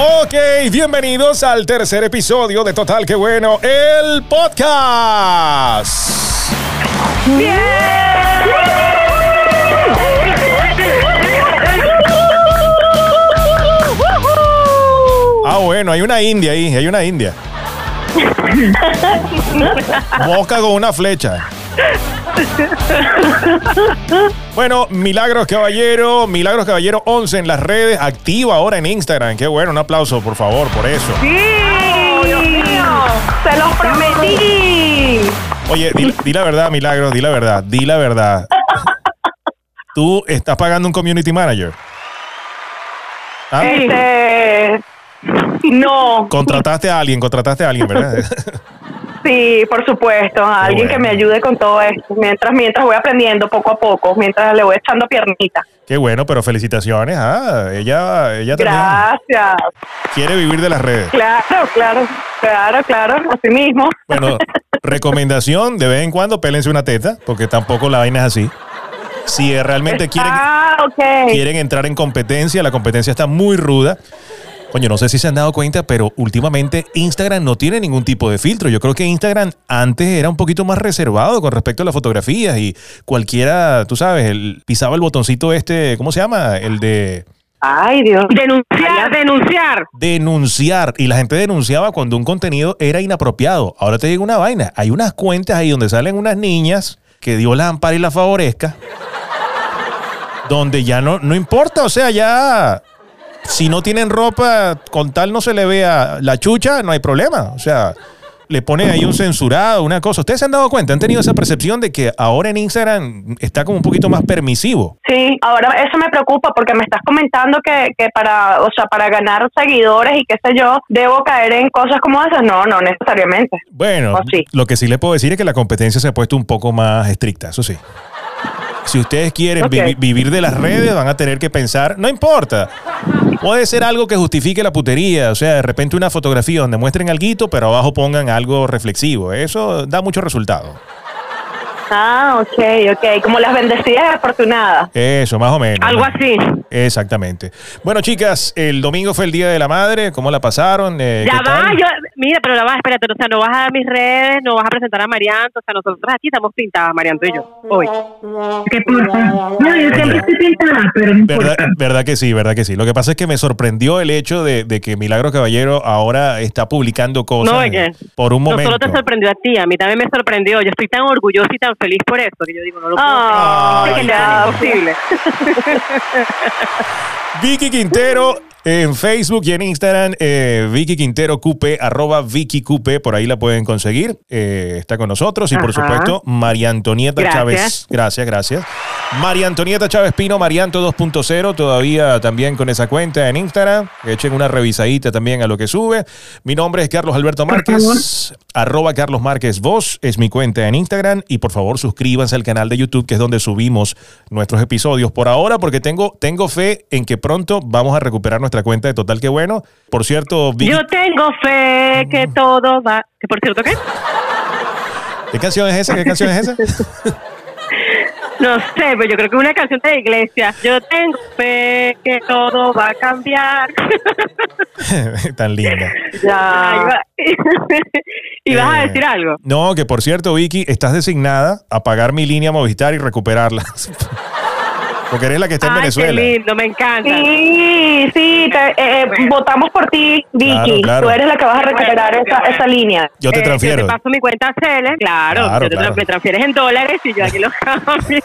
Ok, bienvenidos al tercer episodio de Total Que Bueno, el podcast. Ah, bueno, hay una india ahí, hay una india. Boca con una flecha. Bueno, Milagros Caballero, Milagros Caballero 11 en las redes, activa ahora en Instagram. Qué bueno, un aplauso por favor por eso. ¡Sí! Dios mío! ¡Se los prometí! Oye, di, di la verdad, Milagros, di la verdad, di la verdad. Tú estás pagando un community manager. ¿Ah? Este. No, Contrataste a alguien, contrataste a alguien, ¿verdad? sí, por supuesto. a Alguien bueno. que me ayude con todo esto. Mientras, mientras voy aprendiendo poco a poco, mientras le voy echando piernita. Qué bueno, pero felicitaciones. Ah, ella, ella también Gracias. quiere vivir de las redes. Claro, claro, claro, claro. Así mismo. Bueno, recomendación, de vez en cuando pélense una teta, porque tampoco la vaina es así. Si realmente quieren, Ah, ok. quieren entrar en competencia, la competencia está muy ruda. Coño, no sé si se han dado cuenta, pero últimamente Instagram no tiene ningún tipo de filtro. Yo creo que Instagram antes era un poquito más reservado con respecto a las fotografías y cualquiera, tú sabes, el, pisaba el botoncito este, ¿cómo se llama? El de Ay, Dios. Denunciar, denunciar. denunciar. Y la gente denunciaba cuando un contenido era inapropiado. Ahora te digo una vaina. Hay unas cuentas ahí donde salen unas niñas que Dios las ampare y las favorezca. donde ya no, no importa. O sea, ya si no tienen ropa, con tal no se le vea la chucha, no hay problema. O sea, le ponen ahí un censurado, una cosa. ¿Ustedes se han dado cuenta? ¿Han tenido esa percepción de que ahora en Instagram está como un poquito más permisivo? Sí, ahora eso me preocupa porque me estás comentando que, que para, o sea, para ganar seguidores y qué sé yo, debo caer en cosas como esas. No, no necesariamente. Bueno, lo que sí le puedo decir es que la competencia se ha puesto un poco más estricta, eso sí. Si ustedes quieren vivir de las redes, van a tener que pensar, no importa. Puede ser algo que justifique la putería, o sea, de repente una fotografía donde muestren algo, pero abajo pongan algo reflexivo. Eso da mucho resultado. Ah, ok, ok. Como las bendecidas afortunadas. Eso, más o menos. Algo así. Exactamente. Bueno, chicas, el domingo fue el Día de la Madre. ¿Cómo la pasaron? Eh, Ya ¿qué va, yo, mira, pero ya va, espérate, o sea, no vas a dar mis redes, no vas a presentar a Marianto, o sea, nosotros aquí estamos pintadas, Marianto y yo, hoy. ¿Qué porfa? No, yo siempre estoy pintada, pero no ¿Verdad, importa. verdad que sí, verdad que sí. Lo que pasa es que me sorprendió el hecho de, de que Milagro Caballero ahora está publicando cosas No, oye, por un No momento. solo te sorprendió a ti, a mí también me sorprendió. Yo estoy tan orgullosa y tan feliz por esto que yo digo, no lo puedo Ah, creer. Es imposible. Vicky Quintero en Facebook y en Instagram, eh, Vicky Quintero Cupe, arroba Vicky Cupe, por ahí la pueden conseguir. Eh, está con nosotros y por Ajá. supuesto María Antonieta Gracias. Chávez. Gracias, gracias. María Antonieta Chávez Pino, Marianto 2.0, todavía también con esa cuenta en Instagram. Echen una revisadita también a lo que sube. Mi nombre es Carlos Alberto Márquez, arroba Carlos Márquez Voz, es mi cuenta en Instagram y por favor suscríbanse al canal de YouTube que es donde subimos nuestros episodios por ahora porque tengo, tengo fe en que pronto vamos a recuperar nuestra cuenta de Total Que Bueno. Por cierto, Vicky, Yo tengo fe que todo va... Que por cierto, ¿qué? ¿qué canción es esa? ¿Qué canción es esa? No sé, pero yo creo que es una canción de iglesia. Yo tengo fe que todo va a cambiar. Tan linda. Ya. ¿Y vas a Eh, decir algo? No, que por cierto, Vicky, estás designada a pagar mi línea Movistar y recuperarla. Porque eres la que está en Ay, Venezuela. qué lindo, me encanta. Sí, sí, te- eh, votamos por ti, Vicky. Claro, claro. Tú eres la que vas a recuperar esa, esa línea. Yo te Eh, transfiero. Yo te paso mi cuenta a Cele, claro. Claro, yo te claro. me transfieres en dólares y yo aquí los cambio.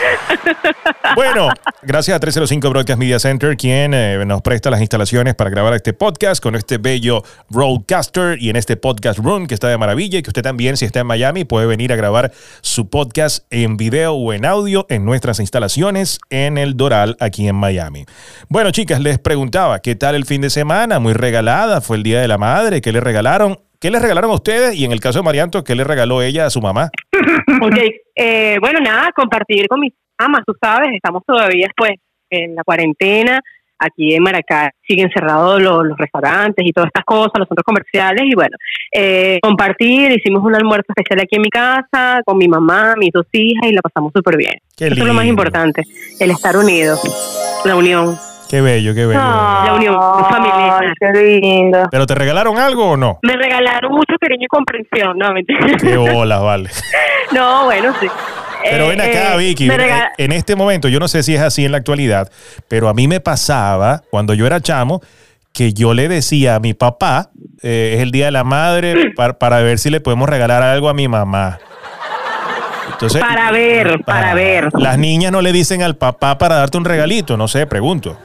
Bueno, gracias a 305 Broadcast Media Center, quien eh, nos presta las instalaciones para grabar este podcast con este bello Roadcaster y en este podcast room que está de maravilla y que usted también, si está en Miami, puede venir a grabar su podcast en video o en audio en nuestras instalaciones en el Doral, aquí en Miami. Bueno, chicas, les preguntaba, ¿qué tal el fin de semana? Muy regalada, fue el Día de la Madre, ¿qué le regalaron? ¿Qué les regalaron a ustedes? Y en el caso de Marianto, ¿qué le regaló ella a su mamá? ok, eh, bueno, nada, compartir con mis amas, tú sabes, estamos todavía pues en la cuarentena, aquí en Maracay siguen cerrados los, los restaurantes y todas estas cosas, los centros comerciales y bueno, eh, compartir, hicimos un almuerzo especial aquí en mi casa con mi mamá, mis dos hijas y la pasamos súper bien. Eso es lo más importante, el estar unidos, la unión. Qué bello, qué bello. La unión familiar. Ay, qué lindo. ¿Pero te regalaron algo o no? Me regalaron mucho cariño y comprensión, no, mentira. Qué bolas, vale. No, bueno, sí. Pero Eh, ven acá, eh, Vicky, me en- este momento, yo no sé si es así en la actualidad, pero a mí me pasaba cuando yo era chamo que yo le decía a mi papá, eh, es el Día de la Madre, para, para ver si le podemos regalar algo a mi mamá. Entonces, Para ver, para ver. Las niñas no le dicen al papá para darte un regalito, no sé, pregunto.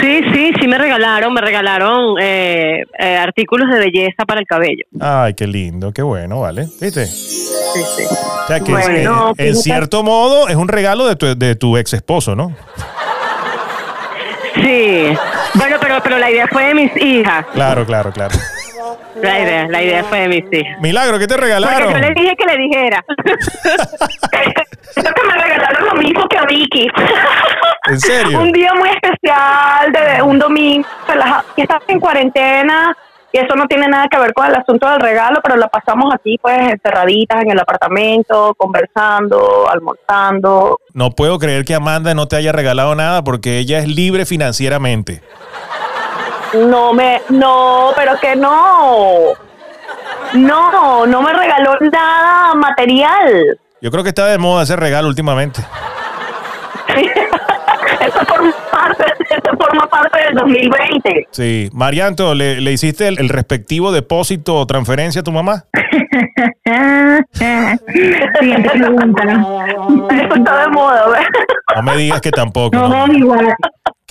Sí, sí, sí me regalaron, me regalaron eh, eh, artículos de belleza para el cabello. Ay, qué lindo, qué bueno, ¿vale? ¿Viste? Sí, sí. O sea que Bueno, eh, no, en cierto modo es un regalo de tu, de tu ex esposo, ¿no? Sí. Bueno, pero, pero la idea fue de mis hijas. Claro, claro, claro. La idea, la idea fue de mis hijas. Milagro, ¿qué te Porque regalaron? yo le dije que le dijera. Creo que me regalaron lo mismo que a Vicky. ¿En serio? un día muy especial, de un domingo, relajado. Y estamos en cuarentena y eso no tiene nada que ver con el asunto del regalo, pero la pasamos aquí pues encerraditas en el apartamento, conversando, almorzando. No puedo creer que Amanda no te haya regalado nada porque ella es libre financieramente. No me, no, pero que no. No, no me regaló nada material. Yo creo que está de moda ese regalo últimamente. eso forma parte, eso forma parte del 2020. Sí. Marianto, ¿le, le hiciste el, el respectivo depósito o transferencia a tu mamá? Siguiente pregunta. Eso está de moda, ¿ves? No me digas que tampoco. No, ¿no? igual.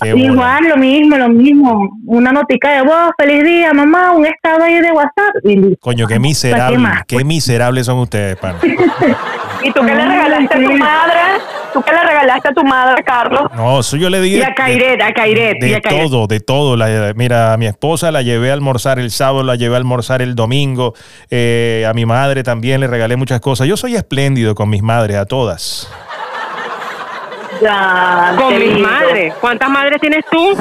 Qué. Igual, lo mismo, lo mismo. Una notica de voz, feliz día, mamá, un estado ahí de WhatsApp. Y. Coño, qué ¿Para qué miserable, más? qué miserables son ustedes, pana. ¿Y tú qué le regalaste a tu madre? ¿Tú qué le regalaste a tu madre, Carlos? No, eso yo le di Y a Cairet, a Cairet, y de a Cairet. todo, de todo. La- mira, a mi esposa la llevé a almorzar el sábado, la llevé a almorzar el domingo. eh, a mi madre también le regalé muchas cosas. Yo soy espléndido con mis madres, a todas. Ya, Con mis lindo. madres. ¿Cuántas madres tienes tú?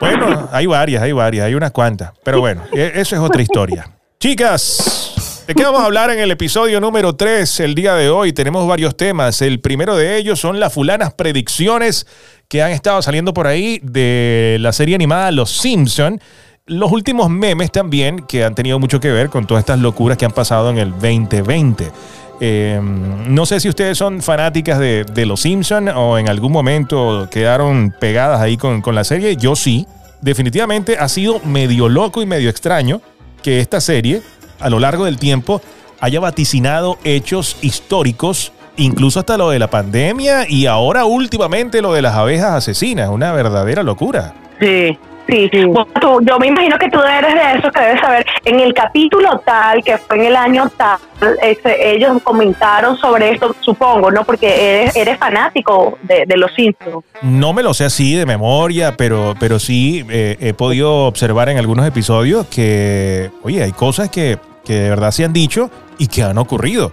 Bueno, hay varias, hay varias, hay unas cuantas. Pero bueno, e- eso es otra historia. Chicas, ¿de qué vamos a hablar en el episodio número 3 el día de hoy? Tenemos varios temas. El primero de ellos son las fulanas predicciones que han estado saliendo por ahí de la serie animada Los Simpson. Los últimos memes también que han tenido mucho que ver con todas estas locuras que han pasado en el 2020. Eh, no sé si ustedes son fanáticas de, Los Simpson o en algún momento quedaron pegadas ahí con, con la serie. Yo sí. Definitivamente ha sido medio loco y medio extraño que esta serie, a lo largo del tiempo, haya vaticinado hechos históricos, incluso hasta lo de la pandemia y ahora últimamente lo de las abejas asesinas. Una verdadera locura. Sí. Sí, Bueno, tú- yo me imagino que tú eres de esos que debes saber. En el capítulo tal, que fue en el año tal, este, ellos comentaron sobre esto, supongo, ¿no? Porque eres, eres fanático de, de los Simpsons. No me lo sé así de memoria, pero, pero sí eh, he podido observar en algunos episodios que, oye, hay cosas que, que de verdad se han dicho y que han ocurrido.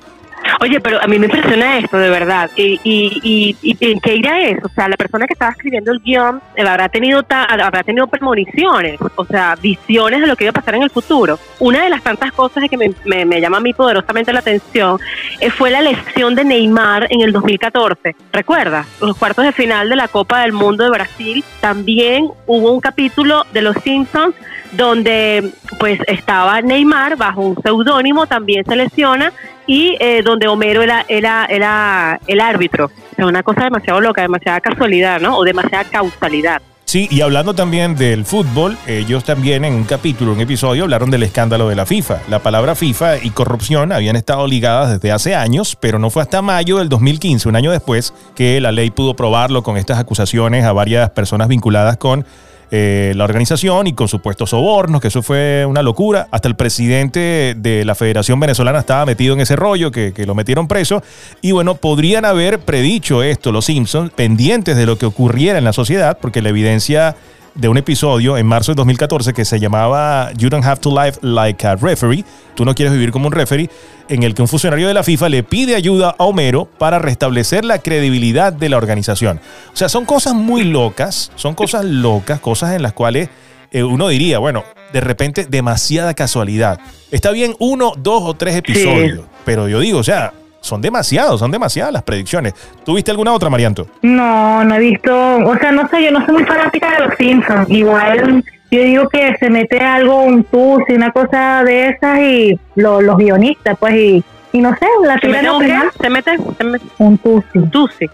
Oye, pero a mí me impresiona esto, de verdad. ¿Y, y, y, y en qué irá eso? O sea, la persona que estaba escribiendo el guion eh, habrá tenido ta- habrá tenido premoniciones, o sea, visiones de lo que iba a pasar en el futuro. Una de las tantas cosas que me, me, me llama a mí poderosamente la atención eh, fue la lesión de Neymar en el 2014. ¿Recuerdas? Los cuartos de final de la Copa del Mundo de Brasil también hubo un capítulo de Los Simpsons donde pues estaba Neymar bajo un seudónimo, también se lesiona y eh, donde Homero era, era, era el árbitro. O sea, una cosa demasiado loca, demasiada casualidad, ¿no? O demasiada causalidad. Sí, y hablando también del fútbol, ellos también en un capítulo, un episodio, hablaron del escándalo de la FIFA. La palabra FIFA y corrupción habían estado ligadas desde hace años, pero no fue hasta mayo del 2015, un año después, que la ley pudo probarlo con estas acusaciones a varias personas vinculadas con eh, la organización y con supuestos sobornos, que eso fue una locura. Hasta el presidente de la Federación Venezolana estaba metido en ese rollo, que, que lo metieron preso. Y bueno, podrían haber predicho esto los Simpsons, pendientes de lo que ocurriera en la sociedad, porque la evidencia de un episodio en marzo de 2014 que se llamaba You Don't Have to Live Like a Referee, tú no quieres vivir como un referee, en el que un funcionario de la FIFA le pide ayuda a Homero para restablecer la credibilidad de la organización. O sea, son cosas muy locas, son cosas locas, cosas en las cuales eh, uno diría, bueno, de repente demasiada casualidad. Está bien uno, dos o tres episodios, pero yo digo, o sea, son demasiados, son demasiadas las predicciones. ¿Tuviste alguna otra, Marianto? No, no he visto, o sea, no sé, yo no soy muy fanática de los Simpsons. Igual yo digo que se mete algo, un y una cosa de esas y lo- los guionistas, pues, y, y no sé, la ¿Se tira mete un ¿Se mete? ¿Se mete? un tusi. Tusi.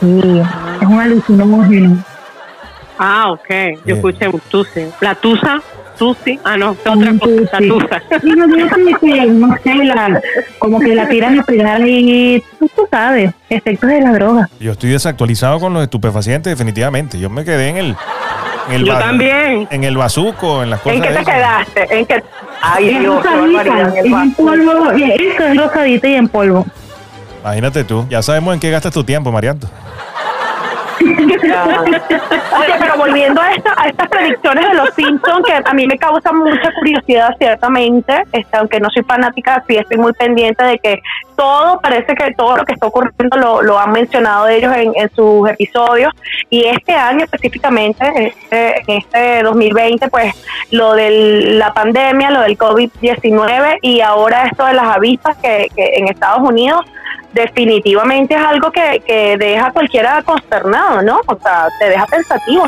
Sí, es un alucinógeno. Ah, ok. Bien. Yo escuché un tusi. La tusa, tusi. Ah, no, es otra cosa. Tusa. Sí, no, yo que, no sé, la, como que la tiran a pegar y tú, tú sabes, efectos de la droga. Yo estoy desactualizado con los estupefacientes, definitivamente. Yo me quedé en el. En el Yo también. En el bazuco, en las cosas. ¿En qué te esas. quedaste? ¿En qué? Ay, es Dios, rosadita, en en polvo, eh, eso es rosadita y en polvo. Imagínate tú. Ya sabemos en qué gastas tu tiempo, Marianto. Oye, pero volviendo a, esta, a estas predicciones de los Simpsons, que a mí me causa mucha curiosidad, ciertamente, este, aunque no soy fanática, sí estoy muy pendiente de que todo, parece que todo lo que está ocurriendo lo, lo han mencionado ellos en, en sus episodios. Y este año específicamente, este, en este 2020, pues lo de la pandemia, lo del COVID-19 y ahora esto de las avispas que, que en Estados Unidos definitivamente es algo que, que deja a cualquiera consternado, ¿no? O sea, te deja pensativo.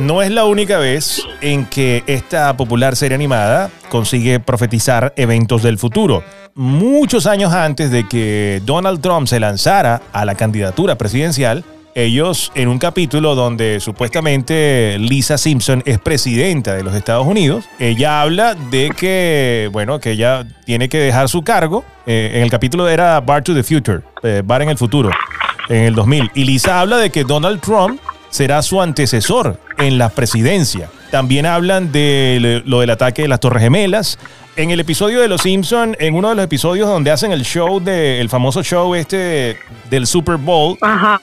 No es la única vez en que esta popular serie animada consigue profetizar eventos del futuro. Muchos años antes de que Donald Trump se lanzara a la candidatura presidencial, ellos en un capítulo donde supuestamente Lisa Simpson es presidenta de los Estados Unidos, ella habla de que, bueno, que ella tiene que dejar su cargo. Eh, en el capítulo era Bar to the Future, eh, Bar en el futuro, en el 2000. Y Lisa habla de que Donald Trump será su antecesor en la presidencia. También hablan de lo del ataque de las Torres Gemelas. En el episodio de Los Simpson, en uno de los episodios donde hacen el show de el famoso show este del Super Bowl, Ajá.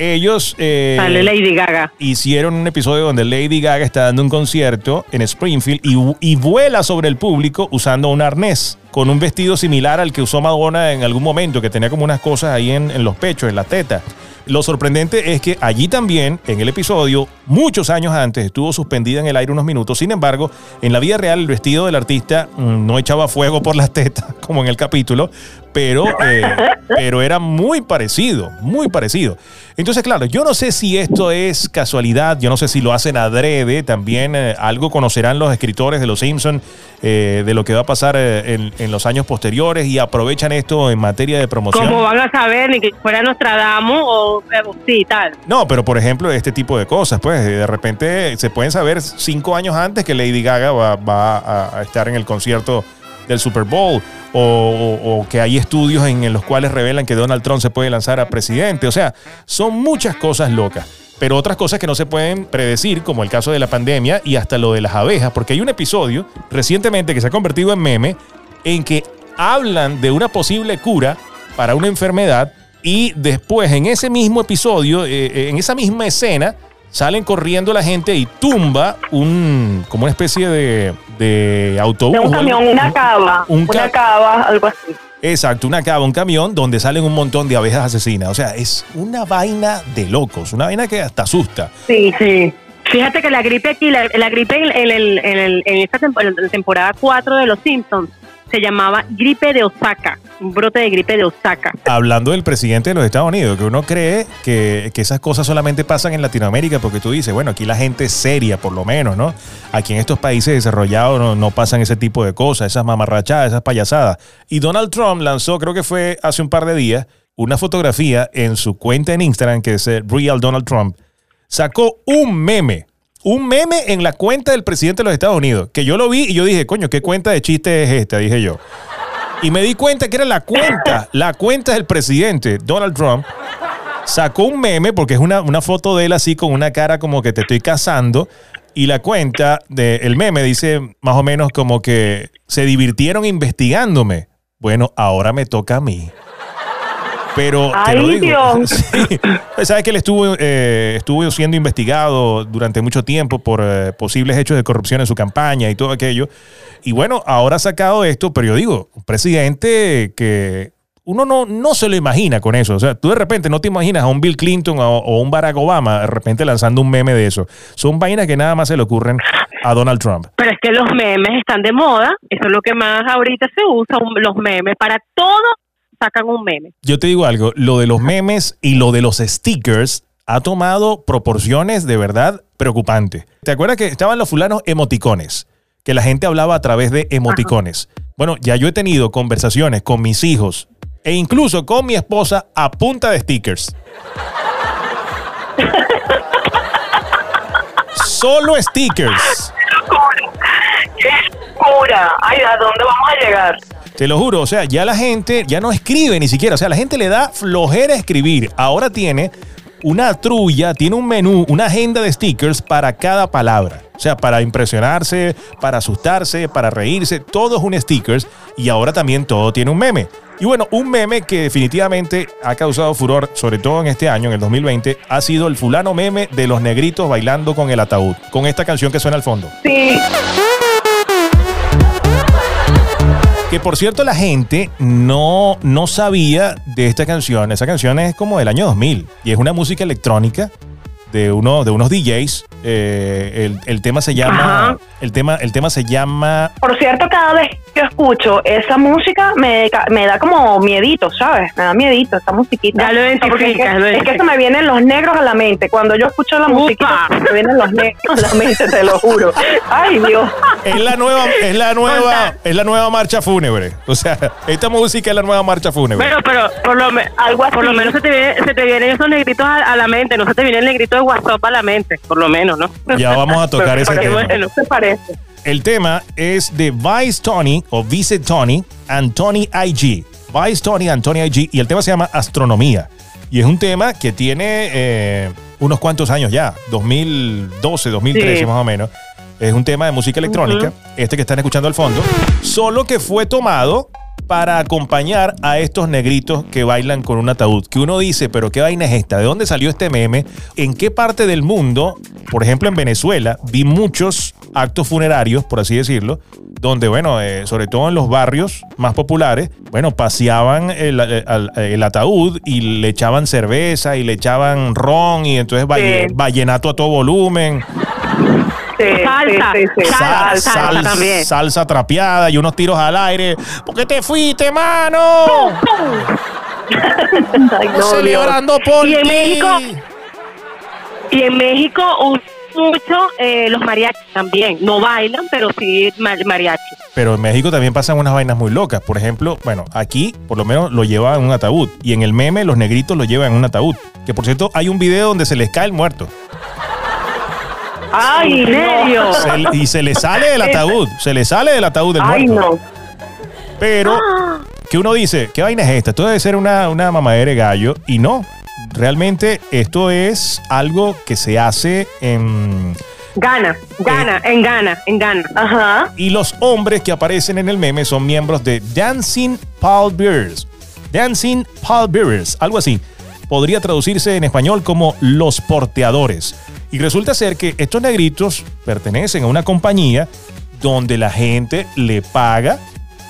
Ellos eh, Sale Lady Gaga. hicieron un episodio donde Lady Gaga está dando un concierto en Springfield y, y vuela sobre el público usando un arnés con un vestido similar al que usó Madonna en algún momento, que tenía como unas cosas ahí en, en los pechos, en la teta. Lo sorprendente es que allí también, en el episodio, muchos años antes, estuvo suspendida en el aire unos minutos. Sin embargo, en la vida real, el vestido del artista mm, no echaba fuego por las tetas, como en el capítulo, pero, eh, pero era muy parecido, muy parecido. Entonces, claro, yo no sé si esto es casualidad, yo no sé si lo hacen adrede, también eh, algo conocerán los escritores de Los Simpsons eh, de lo que va a pasar eh, en, en los años posteriores y aprovechan esto en materia de promoción. ¿Cómo van a saber ni que fuera Nostradamus o, o sí, tal? No, pero por ejemplo, este tipo de cosas, pues de repente se pueden saber cinco años antes que Lady Gaga va, va a, a estar en el concierto del Super Bowl o, que hay estudios en, en los cuales revelan que Donald Trump se puede lanzar a presidente. O sea, son muchas cosas locas. Pero otras cosas que no se pueden predecir, como el caso de la pandemia y hasta lo de las abejas, porque hay un episodio recientemente que se ha convertido en meme en que hablan de una posible cura para una enfermedad y después en ese mismo episodio, eh, eh, en esa misma escena, salen corriendo la gente y tumba un como una especie de, de autobús. De un algo- camión, una cava, un una ca- cava, algo así. Exacto, una cava, un camión donde salen un montón de abejas asesinas. O sea, es una vaina de locos, una vaina que hasta asusta. Sí, Sí. Fíjate que la gripe aquí, la, la gripe en, en el- en el- en esta tempo- en la temporada 4 de Los Simpsons se llamaba gripe de Osaka, un brote de gripe de Osaka. Hablando del presidente de los Estados Unidos, que uno cree que, que esas cosas solamente pasan en Latinoamérica, porque tú dices, bueno, aquí la gente es seria, por lo menos, ¿no? Aquí en estos países desarrollados no, no pasan ese tipo de cosas, esas mamarrachadas, esas payasadas. Y Donald Trump lanzó, creo que fue hace un par de días, una fotografía en su cuenta en Instagram, que es Real Donald Trump, sacó un meme. Un meme en la cuenta del presidente de los Estados Unidos. Que yo lo vi y yo dije, coño, ¿qué cuenta de chiste es esta? Dije yo. Y me di cuenta que era la cuenta, la cuenta del presidente, Donald Trump. Sacó un meme, porque es una, una foto de él así con una cara como que te estoy cazando. Y la cuenta del meme dice más o menos como que se divirtieron investigándome. Bueno, ahora me toca a mí. Pero te lo Ay, digo. Dios. Sí. Pues, Sabes que él estuvo, eh, estuvo siendo investigado durante mucho tiempo por eh, posibles hechos de corrupción en su campaña y todo aquello. Y bueno, ahora ha sacado esto, pero yo digo, un presidente que uno no, no se lo imagina con eso. O sea, tú de repente no te imaginas a un Bill Clinton o, o un Barack Obama de repente lanzando un meme de eso. Son vainas que nada más se le ocurren a Donald Trump. Pero es que los memes están de moda, eso es lo que más ahorita se usa, los memes para todo, sacan un meme. Yo te digo algo, lo de los memes y lo de los stickers ha tomado proporciones de verdad preocupantes. ¿Te acuerdas que estaban los fulanos emoticones? Que la gente hablaba a través de emoticones. Bueno, ya yo he tenido conversaciones con mis hijos e incluso con mi esposa a punta de stickers. Solo stickers. ¡Qué locura! Ay, ¿a dónde vamos a llegar? Te lo juro, o sea, ya la gente ya no escribe ni siquiera, o sea, la gente le da flojera escribir. Ahora tiene una trulla, tiene un menú, una agenda de stickers para cada palabra. O sea, para impresionarse, para asustarse, para reírse, todo es un stickers y ahora también todo tiene un meme. Y bueno, un meme que definitivamente ha causado furor, sobre todo en este año, en el 2020, ha sido el fulano meme de los negritos bailando con el ataúd, con esta canción que suena al fondo. Sí. Que por cierto la gente no, no sabía de esta canción. Esa canción es como del año 2000 y es una música electrónica de, uno, de unos DJs. Eh, el, el tema se llama... Ajá. El tema, el tema se llama... Por cierto, cada vez que yo escucho esa música me, me da como miedito, ¿sabes? Me da miedito esa musiquita. Ya lo Porque es que, identificas, lo es que se me vienen los negros a la mente. Cuando yo escucho la musiquita, se me vienen los negros a la mente, te lo juro. Ay, Dios. Es la nueva, es la nueva, es la nueva marcha fúnebre. O sea, esta música es la nueva marcha fúnebre. Pero, pero por lo, me- Algo así. por lo menos se te, viene- se te vienen esos negritos a, a la mente, no se te viene el negrito de WhatsApp a la mente, por lo menos, ¿no? Ya vamos a tocar ese tema. bueno, ¿qué te parece? El tema es de Vice Tony o Vice Tony and Tony IG. Vice Tony and Tony IG. Y el tema se llama Astronomía. Y es un tema que tiene eh, unos cuantos años ya. 2012, 2013 Sí. más o menos. Es un tema de música electrónica. Este que están escuchando al fondo. Solo que fue tomado para acompañar a estos negritos que bailan con un ataúd. Que uno dice, pero ¿qué vaina es esta? ¿De dónde salió este meme? ¿En qué parte del mundo, por ejemplo en Venezuela, vi muchos actos funerarios, por así decirlo, donde, bueno, eh, sobre todo en los barrios más populares, bueno, paseaban el, el- al- el ataúd y le echaban cerveza y le echaban ron y entonces Sí. vallenato a todo volumen. Salsa, sí, sí, sí. salsa, Sal- salsa sal- también. salsa trapeada y unos tiros al aire. ¿Por qué te fuiste, mano? Ay, no, Dios. Celebrando por Y en. México- Y en México usan mucho eh, los mariachis también. No bailan, pero sí ma- mariachi. Pero en México también pasan unas vainas muy locas. Por ejemplo, bueno, aquí por lo menos lo llevan en un ataúd. Y en el meme los negritos lo llevan en un ataúd. Que por cierto, hay un video donde se les cae el muerto. Ay, no. Se- y se le sale del ataúd. Se le sale del ataúd del Ay, muerto. no. Pero que uno dice, ¿qué vaina es esta? Esto debe ser una, una mamadera de gallo. Y no. Realmente esto es algo que se hace en... Gana, gana, en gana, en gana. Ajá. Y los hombres que aparecen en el meme son miembros de Dancing Pallbearers. Dancing Pallbearers, algo así. Podría traducirse en español como los porteadores. Y resulta ser que estos negritos pertenecen a una compañía donde la gente le paga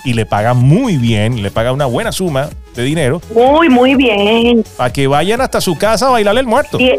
y le paga muy bien, le paga una buena suma de dinero Muy, muy bien. para que vayan hasta su casa a bailarle el muerto. Y,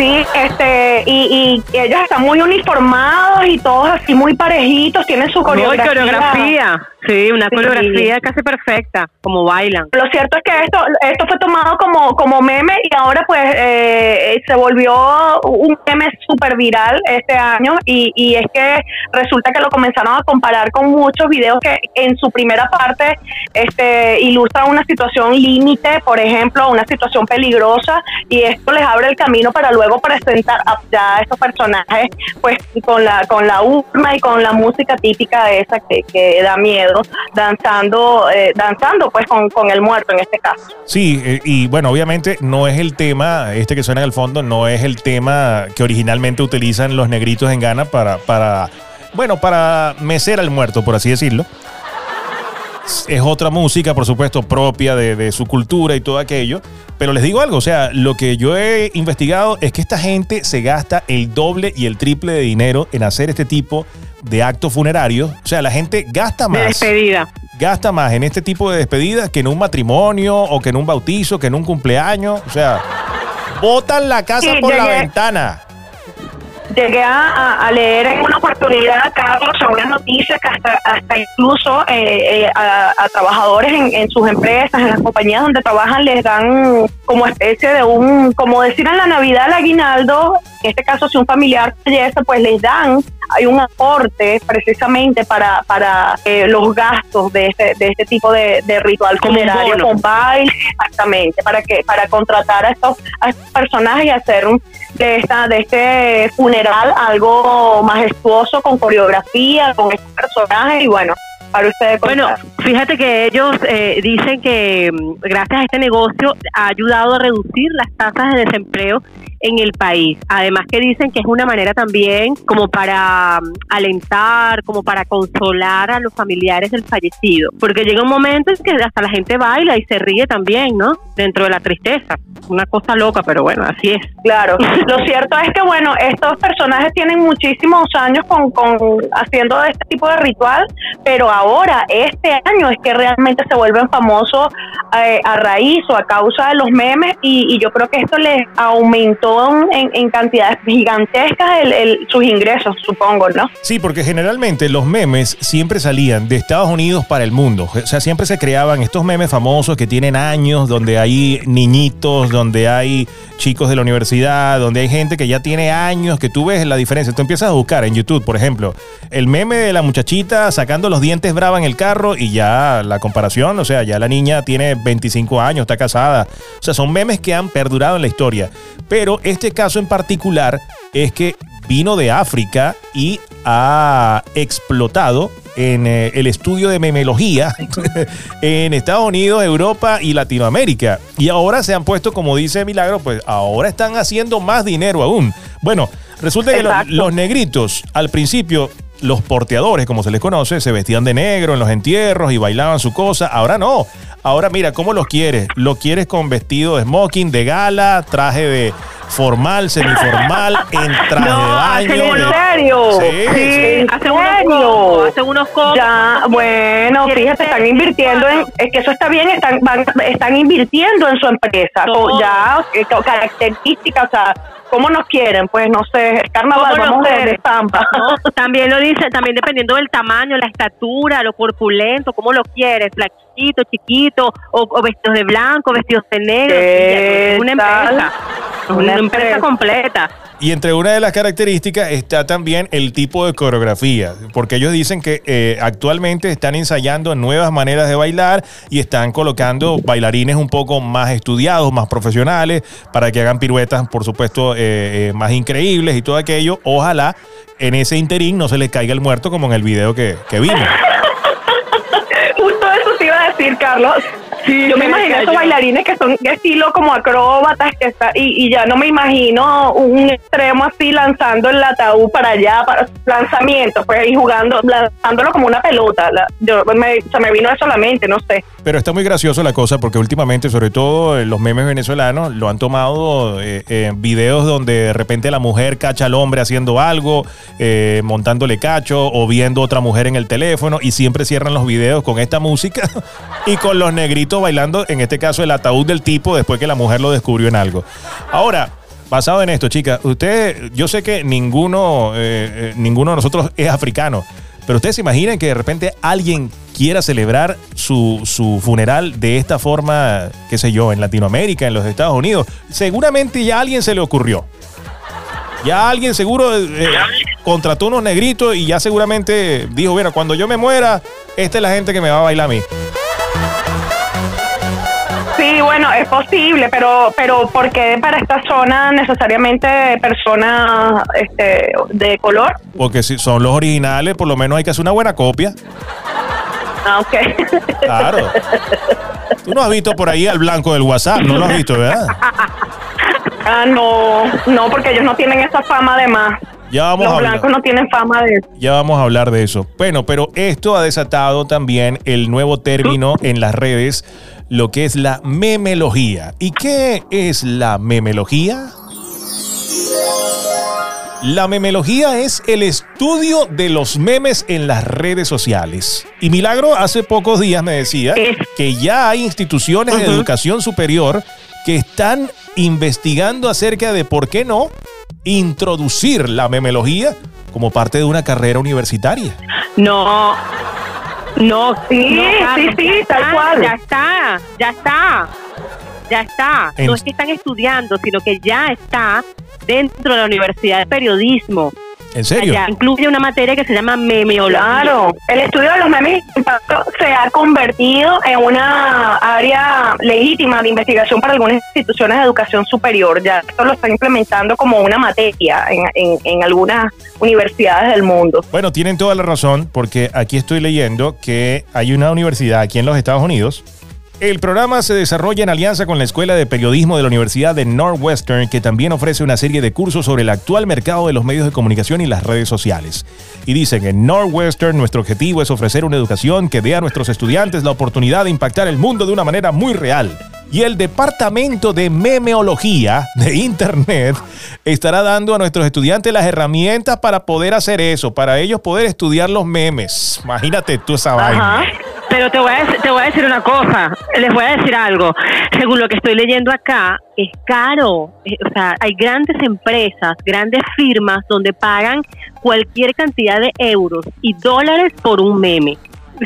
sí, este, y, y ellos están muy uniformados y todos así muy parejitos, tienen su coreografía. coreografía. Sí, una Sí. coreografía casi perfecta, como bailan. Lo cierto es que esto, esto fue tomado como, como meme y ahora pues eh, se volvió un meme súper viral este año y, y es que resulta que lo comenzaron a comparar con muchos videos que en su primera parte este, ilustran una situación límite, por ejemplo, una situación peligrosa y esto les abre el camino para luego presentar a ya a estos personajes pues con la, con la urna y con la música típica esa que, que da miedo, danzando, eh, danzando pues con, con el muerto en este caso. Sí, eh, y bueno, obviamente no es el tema, este que suena en el fondo, no es el tema que originalmente utilizan los negritos en Ghana para, para bueno, para mecer al muerto, por así decirlo. Es otra música, por supuesto, propia de, de su cultura y todo aquello. Pero les digo algo, o sea, lo que yo he investigado es que esta gente se gasta el doble y el triple de dinero en hacer este tipo de actos funerarios. O sea, la gente gasta De más despedida. gasta más en este tipo de despedidas que en un matrimonio o que en un bautizo, que en un cumpleaños. O sea, botan la casa Sí, por la llegué. ventana. Llegué a, a leer en una oportunidad, Carlos, una noticia que hasta, hasta incluso eh, eh, a, a, trabajadores en, en, sus empresas, en las compañías donde trabajan, les dan como especie de un, como decir en la Navidad el aguinaldo, en este caso si un familiar fallece, pues les dan hay un aporte precisamente para, para eh, los gastos de este, de este tipo de, de ritual funerario con baile, exactamente, para que para contratar a estos, a estos personajes y hacer un, de esta de este funeral algo majestuoso con coreografía, con estos personajes y bueno, para ustedes. Bueno, fíjate que ellos eh, dicen que mm, gracias a este negocio ha ayudado a reducir las tasas de desempleo en el país. Además que dicen que es una manera también como para mm, alentar, como para consolar a los familiares del fallecido. Porque llega un momento en que hasta la gente baila y se ríe también, ¿no? Dentro de la tristeza. Una cosa loca, pero bueno, así es. Claro. Lo cierto es que, bueno, estos personajes tienen muchísimos años con, con haciendo este tipo de ritual, pero ahora, este año, es que realmente se vuelven famosos eh, a raíz o a causa de los memes y, y yo creo que esto les aumentó en, cantidades gigantescas sus ingresos, supongo, ¿no? Sí, porque generalmente los memes siempre salían de Estados Unidos para el mundo. O sea, siempre se creaban estos memes famosos que tienen años, donde hay niñitos, donde hay chicos de la universidad, donde hay gente que ya tiene años, que tú ves la diferencia. Tú empiezas a buscar en YouTube, por ejemplo, el meme de la muchachita sacando los dientes brava en el carro y ya la comparación, o sea, ya la niña tiene 25 años, está casada. O sea, son memes que han perdurado en la historia. Pero este caso en particular es que vino de África y ha explotado en eh, el estudio de memelogía en Estados Unidos, Europa y Latinoamérica. Y ahora se han puesto, como dice Milagro, pues ahora están haciendo más dinero aún. Bueno, resulta que los negritos al principio los porteadores, como se les conoce, se vestían de negro en los entierros y bailaban su cosa. Ahora no. Ahora mira, ¿cómo los quieres? ¿Lo quieres con vestido de smoking, de gala, traje de formal, semiformal, en traje de baño? ¿En serio? Sí, sí. Hacen unos copos, hacen unos copos. Ya, bueno, fíjate, están invirtiendo en, es que eso está bien, están, están invirtiendo en su empresa, ya, eh, características, o sea, ¿Cómo nos quieren? Pues no sé, carnaval, vamos de estampa. también lo dice, también dependiendo del tamaño, la estatura, lo corpulento, cómo lo quieres, flaquito, chiquito, o, vestidos de blanco, vestidos de negro. Es una empresa, una, empresa completa. Y entre una de las características está también el tipo de coreografía, porque ellos dicen que eh, actualmente están ensayando nuevas maneras de bailar y están colocando bailarines un poco más estudiados, más profesionales, para que hagan piruetas, por supuesto, eh, eh, más increíbles y todo aquello. Ojalá en ese interín no se les caiga el muerto como en el video que, que vimos. Te Yo me imagino esos bailarines que son de estilo como acróbatas que está, y, ya no me imagino un extremo así lanzando el ataúd para allá, para lanzamiento, pues y jugando, lanzándolo como una pelota. yo, me, se me vino eso a la mente, no sé. Pero está muy gracioso la cosa porque últimamente, sobre todo eh, los memes venezolanos, lo han tomado eh, en videos donde de repente la mujer cacha al hombre haciendo algo, eh, montándole cacho o viendo otra mujer en el teléfono y siempre cierran los videos con esta música y con los negritos bailando, en este caso, el ataúd del tipo después que la mujer lo descubrió en algo. Ahora, basado en esto, chicas, usted, yo sé que ninguno, eh, eh, ninguno de nosotros es africano, pero ustedes se imaginan que de repente alguien quiera celebrar su, su, funeral de esta forma, qué sé yo, en Latinoamérica, en los Estados Unidos. Seguramente ya a alguien se le ocurrió. Ya alguien seguro eh, contrató unos negritos y ya seguramente dijo, bueno, cuando yo me muera, esta es la gente que me va a bailar a mí. Sí, bueno, es posible, pero pero ¿por qué para esta zona necesariamente personas este, de color? Porque si son los originales, por lo menos hay que hacer una buena copia. Ah, ok. Claro. Tú no has visto por ahí al blanco del WhatsApp, no lo has visto, ¿verdad? Ah, no, no, porque ellos no tienen esa fama de más. Ya vamos Los a blancos no tienen fama de eso. Ya vamos a hablar de eso. Bueno, pero esto ha desatado también el nuevo término en las redes lo que es la memelogía. ¿Y qué es la memelogía? La memelogía es el estudio de los memes en las redes sociales. Y Milagro hace pocos días me decía que ya hay instituciones de educación superior que están investigando acerca de por qué no introducir la memelogía como parte de una carrera universitaria. No, no, Sí, no, Carlos, sí, sí, tal cual. Ya está, ya está, ya está. En- No es que están estudiando, sino que ya está dentro de la Universidad de Periodismo. ¿En serio? Incluye una materia que se llama memeología. Claro, el estudio de los memes de impacto se ha convertido en una área legítima de investigación para algunas instituciones de educación superior. Ya esto lo están implementando como una materia en, en- en algunas universidades del mundo. Bueno, tienen toda la razón porque aquí estoy leyendo que hay una universidad aquí en los Estados Unidos. El programa se desarrolla en alianza con la Escuela de Periodismo de la Universidad de Northwestern, que también ofrece una serie de cursos sobre el actual mercado de los medios de comunicación y las redes sociales. Y dicen, en Northwestern nuestro objetivo es ofrecer una educación que dé a nuestros estudiantes la oportunidad de impactar el mundo de una manera muy real. Y el Departamento de Memeología de Internet estará dando a nuestros estudiantes las herramientas para poder hacer eso, para ellos poder estudiar los memes. Imagínate tú esa vaina. Ajá. Pero te voy, a, te voy a decir una cosa, les voy a decir algo. Según lo que estoy leyendo acá, es caro. Eh, O sea, hay grandes empresas, grandes firmas donde pagan cualquier cantidad de euros y dólares por un meme.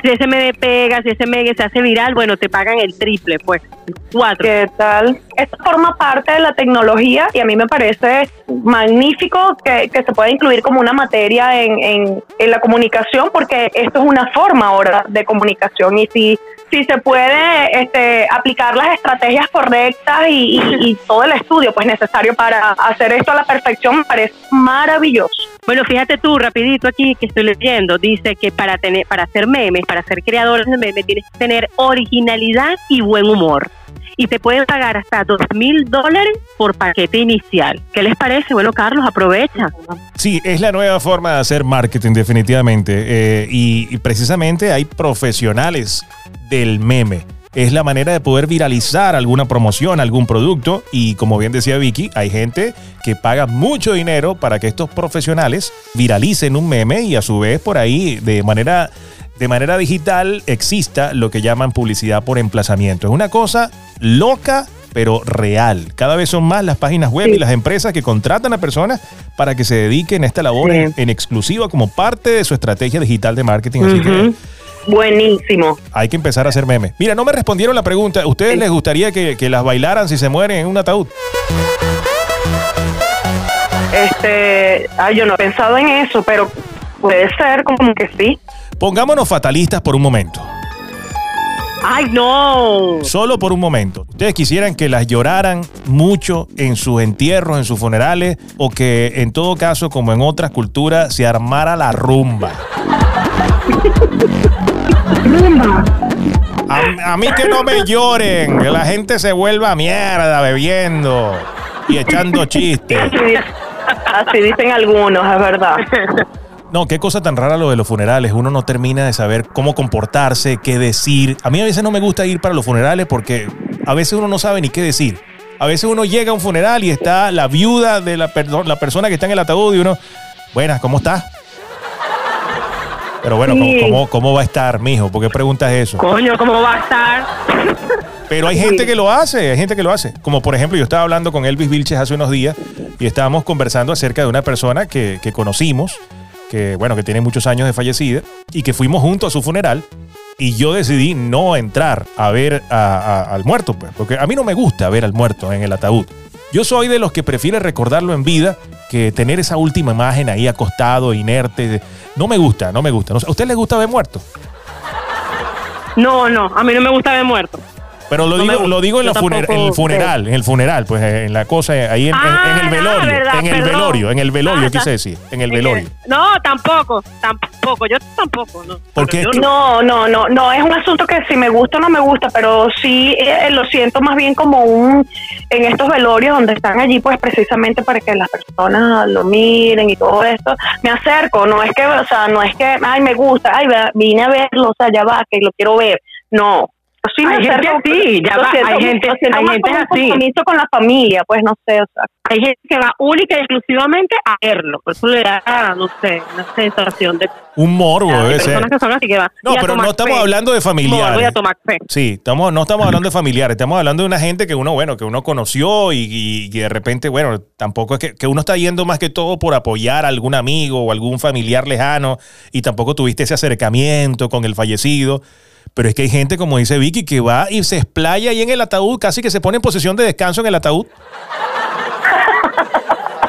Si ese meme pega, si ese meme se hace viral, bueno, te pagan el triple, pues, cuatro. ¿Qué tal? Esto forma parte de la tecnología y a mí me parece magnífico que, que se pueda incluir como una materia en, en, en la comunicación porque esto es una forma ahora de comunicación y si, si se puede este, aplicar las estrategias correctas y, todo el estudio pues necesario para hacer esto a la perfección me parece maravilloso. Bueno, fíjate tú, rapidito aquí que estoy leyendo, dice que para tener, para hacer memes, para ser creadores de memes, tienes que tener originalidad y buen humor. Y te pueden pagar hasta dos mil dólares por paquete inicial. ¿Qué les parece? Bueno, Carlos, aprovecha. Sí, es la nueva forma de hacer marketing definitivamente. Eh, y precisamente hay profesionales del meme. Es la manera de poder viralizar alguna promoción, algún producto. Y como bien decía Vicky, hay gente que paga mucho dinero para que estos profesionales viralicen un meme y a su vez por ahí de manera, de manera digital exista lo que llaman publicidad por emplazamiento. Es una cosa loca pero real. Cada vez son más las páginas web y las empresas que contratan a personas para que se dediquen a esta labor Sí. en, en exclusiva como parte de su estrategia digital de marketing. Así que. Buenísimo. hay que empezar a hacer memes. Mira, no me respondieron la pregunta. ¿Ustedes Sí. les gustaría que, que las bailaran si se mueren en un ataúd? Este, ay, yo no he pensado en eso, pero puede ser como que sí. Pongámonos fatalistas por un momento. ¡Ay, no! Solo por un momento. ¿Ustedes quisieran que las lloraran mucho en sus entierros, en sus funerales? ¿O que en todo caso, como en otras culturas, se armara la rumba? A, a mí que no me lloren, que la gente se vuelva mierda bebiendo y echando chistes. Así dicen algunos, es verdad. No, qué cosa tan rara lo de los funerales. Uno no termina de saber cómo comportarse, qué decir. A mí a veces no me gusta ir para los funerales porque a veces uno no sabe ni qué decir. A veces uno llega a un funeral y está la viuda de la, perso- la persona que está en el ataúd y uno, buenas, ¿cómo está? Pero bueno, ¿cómo, Sí. cómo, cómo va a estar, mijo? ¿Por qué preguntas eso? Coño, ¿cómo va a estar? Pero hay gente que lo hace, hay gente que lo hace. Como por ejemplo, yo estaba hablando con Elvis Vilches hace unos días y estábamos conversando acerca de una persona que, que conocimos, que bueno, que tiene muchos años de fallecida y que fuimos juntos a su funeral. Y yo decidí no entrar a ver al muerto, pues, porque a mí no me gusta ver al muerto en el ataúd. Yo soy de los que prefiere recordarlo en vida que tener esa última imagen ahí acostado, inerte. No me gusta, no me gusta. ¿A usted le gusta ver muerto? No, no, a mí no me gusta ver muerto. Pero lo No digo, lo digo en, la funer- en el funeral, en el funeral, pues en la cosa, ahí en, Ah, el no, velorio, verdad, en el perdón. velorio, en el velorio Ah, quise decir, en el velorio. el- No, tampoco, tampoco, yo tampoco, no. Que- No, no, no, no, es un asunto que si me gusta o no me gusta, pero sí eh, lo siento más bien como un, en estos velorios donde están allí pues precisamente para que las personas lo miren y todo esto, me acerco, no es que, o sea, no es que, ay, me gusta, ay, vine a verlo, o sea, ya va, que lo quiero ver, no, sí Hay gente así, ya lo va, hay gente- hay gente así. compromiso con la familia, pues no sé, o sea, Hay gente que va única y exclusivamente a verlo, por eso le da, no sé, una sensación de Un morbo debe ser. personas que son así que van. No, pero no estamos fe. hablando de Voy familiares. a tomar fe. Sí, estamos, no estamos hablando de familiares, estamos hablando de una gente que uno, bueno, que uno conoció y, y- y de repente, bueno, tampoco es que, que uno está yendo más que todo por apoyar a algún amigo o algún familiar lejano y tampoco tuviste ese acercamiento con el fallecido. Pero es que hay gente, como dice Vicky, que va y se explaya ahí en el ataúd, casi que se pone en posición de descanso en el ataúd.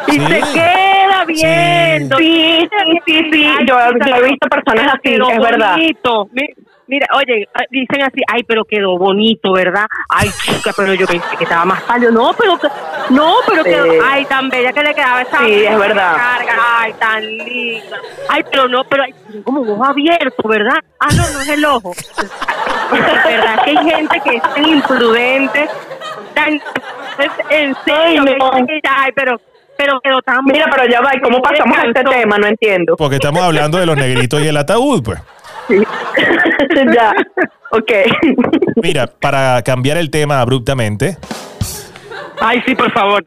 Y Sí. se queda viendo. Sí, sí, sí, sí. Yo, he visto personas así, es verdad. bonito. Mi- Mira, oye, ah, dicen así, ay, pero quedó bonito, ¿verdad? Ay, chica, pero yo pensé que estaba más pálido. No, pero no, pero Sí. quedó, ay, tan bella que le quedaba esa Sí, es verdad. carga, ay, tan linda. Ay, pero no, pero ay, como un ojo abierto, ¿verdad? Ah, no, no es el ojo. Es verdad que hay gente que es tan imprudente, tan, es en serio, no. ay, pero, pero quedó tan Mira, pero ya va, ¿y cómo pasamos a este tema? No entiendo. Porque estamos hablando de los negritos y el ataúd, pues. ya, ok. Mira, para cambiar el tema abruptamente, Ay, sí, por favor.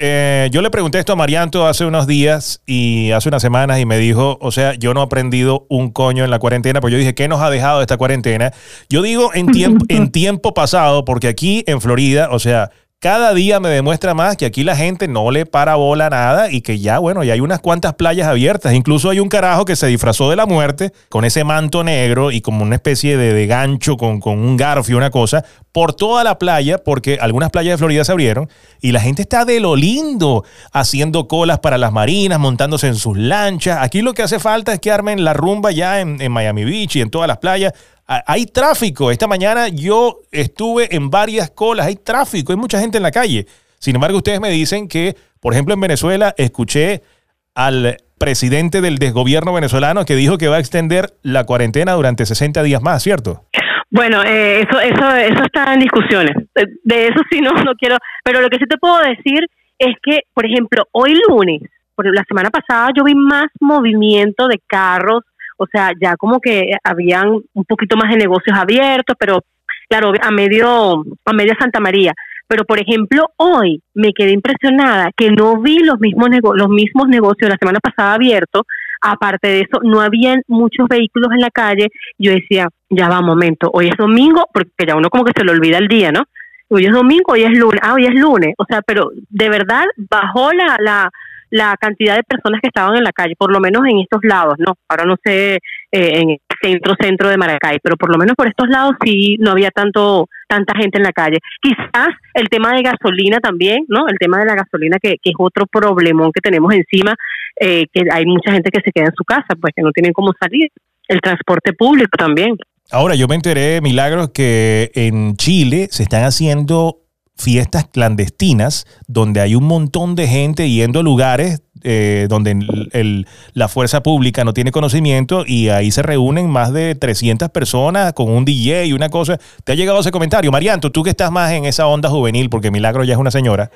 Eh, yo le pregunté esto a Marianto hace unos días y hace unas semanas y me dijo, o sea, yo no he aprendido un coño en la cuarentena, pues yo dije, ¿qué nos ha dejado esta cuarentena? Yo digo en tiempo, en tiempo pasado, porque aquí en Florida, o sea, cada día me demuestra más que aquí la gente no le para bola nada y que ya, bueno, ya hay unas cuantas playas abiertas. Incluso hay un carajo que se disfrazó de la muerte con ese manto negro y como una especie de, de gancho con, con un garfio, una cosa, por toda la playa, porque algunas playas de Florida se abrieron y la gente está de lo lindo, haciendo colas para las marinas, montándose en sus lanchas. Aquí lo que hace falta es que armen la rumba ya en, en Miami Beach y en todas las playas. Ah, Hay tráfico. Esta mañana yo estuve en varias colas. Hay tráfico. Hay mucha gente en la calle. Sin embargo, ustedes me dicen que, por ejemplo, en Venezuela escuché al presidente del desgobierno venezolano que dijo que va a extender la cuarentena durante 60 días más, ¿cierto? Bueno, eh, eso, eso, eso está en discusiones. De eso sí no, no quiero. Pero lo que sí te puedo decir es que, por ejemplo, hoy lunes, por la semana pasada, yo vi más movimiento de carros. O sea, ya como que habían un poquito más de negocios abiertos, pero claro, a medio, a media Santa María. Pero, por ejemplo, hoy me quedé impresionada que no vi los mismos, nego- los mismos negocios la semana pasada abiertos. Aparte de eso, no habían muchos vehículos en la calle. Yo decía, ya va, momento, hoy es domingo, porque ya uno como que se le olvida el día, ¿no? Hoy es domingo, hoy es lunes, ah, hoy es lunes. O sea, pero de verdad bajó la, la, la cantidad de personas que estaban en la calle, por lo menos en estos lados, ¿no? Ahora no sé eh, en el centro, centro de Maracay, pero por lo menos por estos lados sí no había tanto tanta gente en la calle. Quizás el tema de gasolina también, ¿no? El tema de la gasolina que, que es otro problemón que tenemos encima, eh, que hay mucha gente que se queda en su casa, pues que no tienen cómo salir. El transporte público también. Ahora, yo me enteré, Milagros, que en Chile se están haciendo fiestas clandestinas donde hay un montón de gente yendo a lugares eh, donde el- el- la fuerza pública no tiene conocimiento y ahí se reúnen más de 300 personas con un DJ y una cosa. ¿Te ha llegado ese comentario? Marianto, tú que estás más en esa onda juvenil, porque Milagro ya es una señora,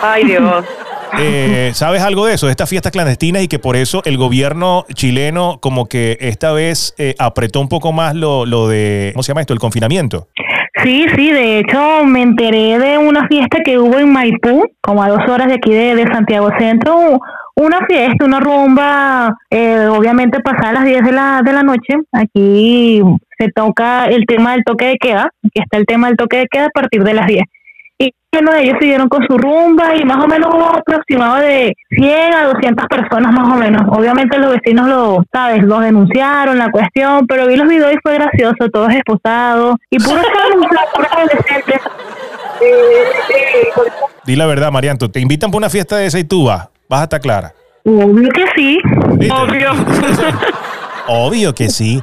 Ay, Dios. eh, ¿sabes algo de eso, de estas fiestas clandestinas y que por eso el gobierno chileno como que esta vez eh, apretó un poco más lo, lo de, ¿cómo se llama esto? El confinamiento. Sí, sí, de hecho me enteré de una fiesta que hubo en Maipú, como a dos horas de aquí de, de Santiago Centro, una fiesta, una rumba, eh, obviamente pasada las 10 de la, de la noche, aquí se toca el tema del toque de queda, aquí está el tema del toque de queda a partir de las 10. Y uno de ellos siguieron con su rumba y más o menos hubo aproximado de 100 a 200 personas más o menos. Obviamente los vecinos lo, sabes, los denunciaron la cuestión, pero vi los videos y fue gracioso, todos esposados y puro puros adolescentes. Di la verdad, Marianto, te invitan para una fiesta de esa y tú vas, vas a estar clara. Obvio que sí. ¿Viste? Obvio. Obvio que sí.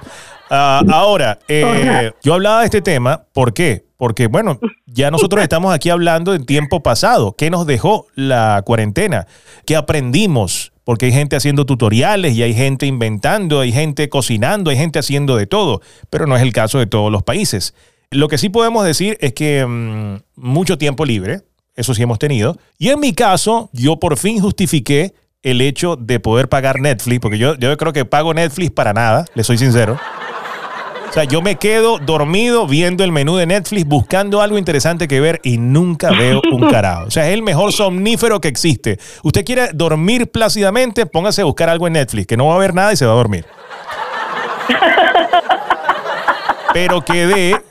Ah, ahora, eh, yo hablaba de este tema, ¿por qué? Porque, bueno, ya nosotros estamos aquí hablando del tiempo pasado. ¿Qué nos dejó la cuarentena? ¿Qué aprendimos? Porque hay gente haciendo tutoriales y hay gente inventando, hay gente cocinando, hay gente haciendo de todo, pero no es el caso de todos los países. Lo que sí podemos decir es que mm, mucho tiempo libre, eso sí hemos tenido. Y en mi caso, yo por fin justifiqué el hecho de poder pagar Netflix, porque yo, yo creo que pago Netflix para nada, le soy sincero. O sea, yo me quedo dormido viendo el menú de Netflix buscando algo interesante que ver y nunca veo un carajo. O sea, es el mejor somnífero que existe. Usted quiere dormir plácidamente, póngase a buscar algo en Netflix, que no va a ver nada y se va a dormir. Pero quedé,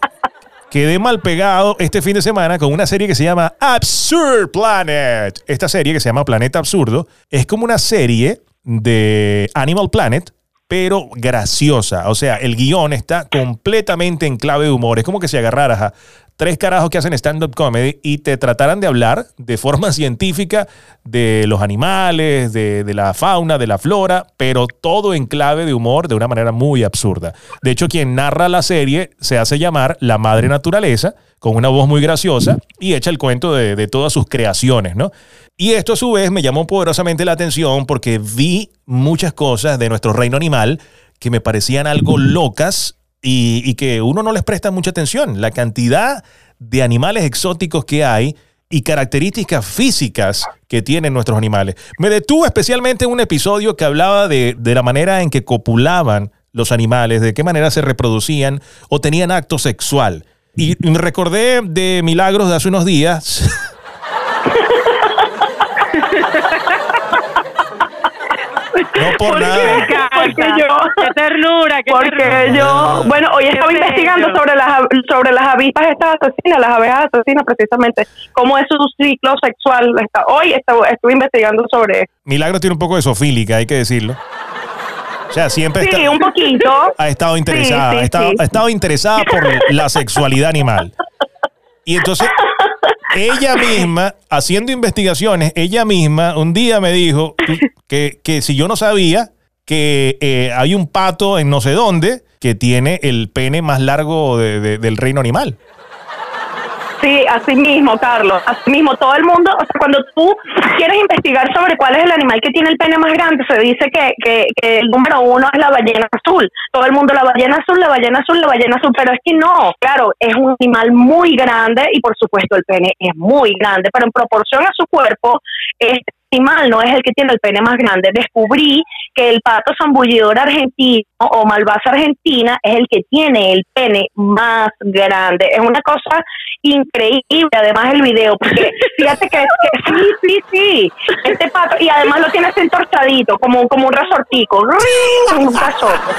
quedé mal pegado este fin de semana con una serie que se llama Absurd Planet. Esta serie que se llama Planeta Absurdo es como una serie de Animal Planet, pero graciosa. O sea, el guion está completamente en clave de humor. Es como que si agarraras a tres carajos que hacen stand-up comedy y te trataran de hablar de forma científica de los animales, de, de, la fauna, de la flora, pero todo en clave de humor de una manera muy absurda. De hecho, quien narra la serie se hace llamar la madre naturaleza, con una voz muy graciosa y echa el cuento de, todas sus creaciones, ¿no? Y esto a su vez me llamó poderosamente la atención porque vi muchas cosas de nuestro reino animal que me parecían algo locas y, que uno no les presta mucha atención. La cantidad de animales exóticos que hay y características físicas que tienen nuestros animales. Me detuve especialmente en un episodio que hablaba de la manera en que copulaban los animales, de qué manera se reproducían o tenían acto sexual. Y me recordé de Milagros de hace unos días. No por, ¿Por nada. qué? Porque yo, Qué ternura, qué porque ternura. yo, bueno, hoy estaba Qué investigando bello. sobre las sobre las avispas estas asesinas, las abejas asesinas precisamente, cómo es su ciclo sexual. Está- Hoy estu- estuve investigando sobre Milagros tiene un poco de sofílica, hay que decirlo. O sea, siempre está- Sí, un poquito. ha estado interesada, Sí, sí, ha, estado, sí. ha estado interesada por la sexualidad animal. Y entonces, ella misma, haciendo investigaciones, ella misma un día me dijo que, que si yo no sabía que eh, hay un pato en no sé dónde que tiene el pene más largo de- de- del reino animal. Sí, así mismo, Carlos. Así mismo, todo el mundo, o sea, cuando tú quieres investigar sobre cuál es el animal que tiene el pene más grande, se dice que, que, que el número uno es la ballena azul. Todo el mundo, la ballena azul, la ballena azul, la ballena azul, pero es que no, claro, es un animal muy grande y por supuesto el pene es muy grande, pero en proporción a su cuerpo, este animal no es el que tiene el pene más grande. Descubrí que el pato zambullidor argentino o malvaza argentina es el que tiene el pene más grande. Es una cosa increíble, además el video, porque fíjate que, que sí, sí, sí, este pato, y además lo tiene así entorchadito, como, como un resortico, un resorte,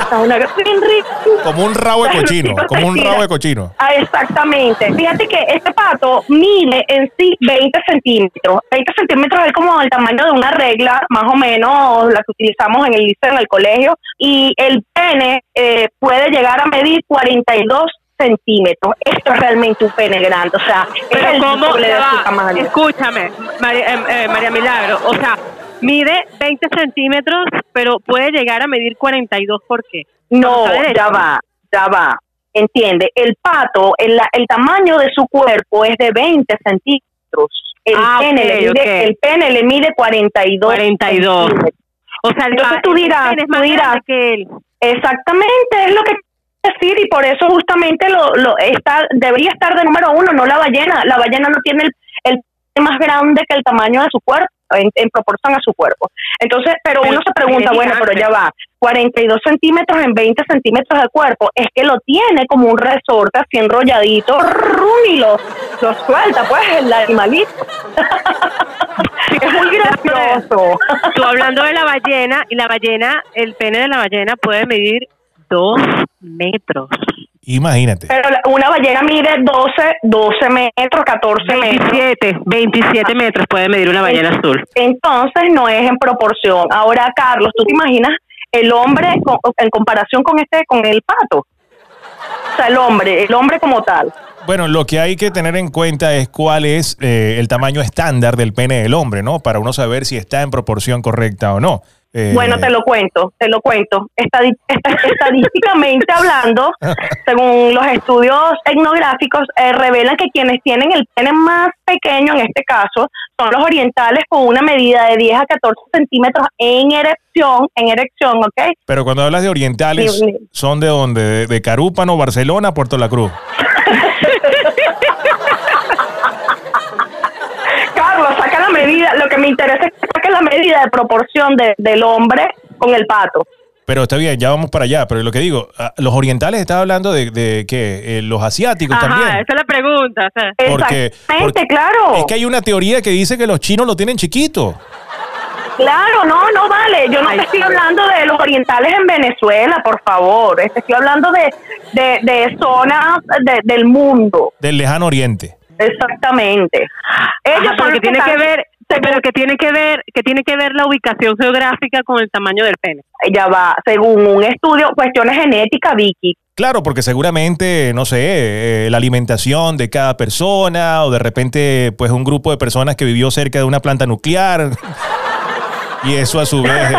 Como un rabo de cochino, como un rabo de cochino. Ah, exactamente. Fíjate que este pato mide en sí 20 centímetros. 20 centímetros es como el tamaño de una regla, más o menos, la que utilizamos en el liceo, en el colegio. Y el pene eh, puede llegar a medir 42 centímetros. Esto es realmente un pene grande. O sea, es Pero el cómo, de su tamaño. escúchame, María, eh, eh, María Milagro, o sea, mide 20 centímetros, pero puede llegar a medir 42, ¿por qué? No, ya va, ya va. Entiende, el pato, el, el tamaño de su cuerpo es de 20 centímetros. El, Ah, pene, le mide, el pene le mide 42. 42. centímetros. O sea, el Entonces tú dirás, tú dirás. que él. Exactamente, es lo que quiero decir y por eso justamente lo, lo está, debería estar de número uno, no la ballena. La ballena no tiene el, el más grande que el tamaño de su cuerpo, en, en proporción a su cuerpo. Entonces, pero, Pero uno se pregunta, bueno, pero ya va, 42 centímetros en 20 centímetros de cuerpo, es que lo tiene como un resorte así enrolladito, y lo, suelta, pues, el animalito. es muy gracioso. Tú hablando de la ballena, y la ballena, el pene de la ballena puede medir 2 metros. Imagínate. Pero la- una ballena mide 12, 12 metros, 14 metros. 27, 27 metros puede medir una ballena azul. Entonces no es en proporción. Ahora, Carlos, ¿tú te imaginas el hombre con- en comparación con este, con el pato? O sea, el hombre, el hombre como tal. Bueno, lo que hay que tener en cuenta es cuál es eh, el tamaño estándar del pene del hombre, ¿no? Para uno saber si está en proporción correcta o no. Eh, Bueno, te lo cuento, te lo cuento. Estadi- estadísticamente hablando, según los estudios etnográficos, eh, revelan que quienes tienen el pene más pequeño, en este caso, son los orientales con una medida de 10 a 14 centímetros en erección, en erección, ¿ok? Pero cuando hablas de orientales, sí. ¿son de dónde? ¿De, de Carúpano, Barcelona, Puerto La Cruz? Carlos, saca la medida, lo que me interesa es que saque la medida de proporción de- del hombre con el pato. Pero está bien, ya vamos para allá. Pero lo que digo, ah, los orientales estaba hablando de, de que eh, los asiáticos Ajá, también. esa es la pregunta. o sea. Porque- Exactamente, porque- claro. Es que hay una teoría que dice que los chinos lo tienen chiquito. Claro, no, no vale. Yo no Ay, te estoy sí. hablando de los orientales en Venezuela, por favor. Te estoy hablando de, de, de zonas de- del mundo. Del lejano oriente. Exactamente. Ellos Ajá, son pero los que tiene que ver, pero que tiene que ver, que tiene que ver la ubicación geográfica con el tamaño del pene. ya va, según un estudio, cuestiones genéticas, Vicky. Claro, porque seguramente, no sé, eh, la alimentación de cada persona o de repente, pues un grupo de personas que vivió cerca de una planta nuclear y eso a su vez eh,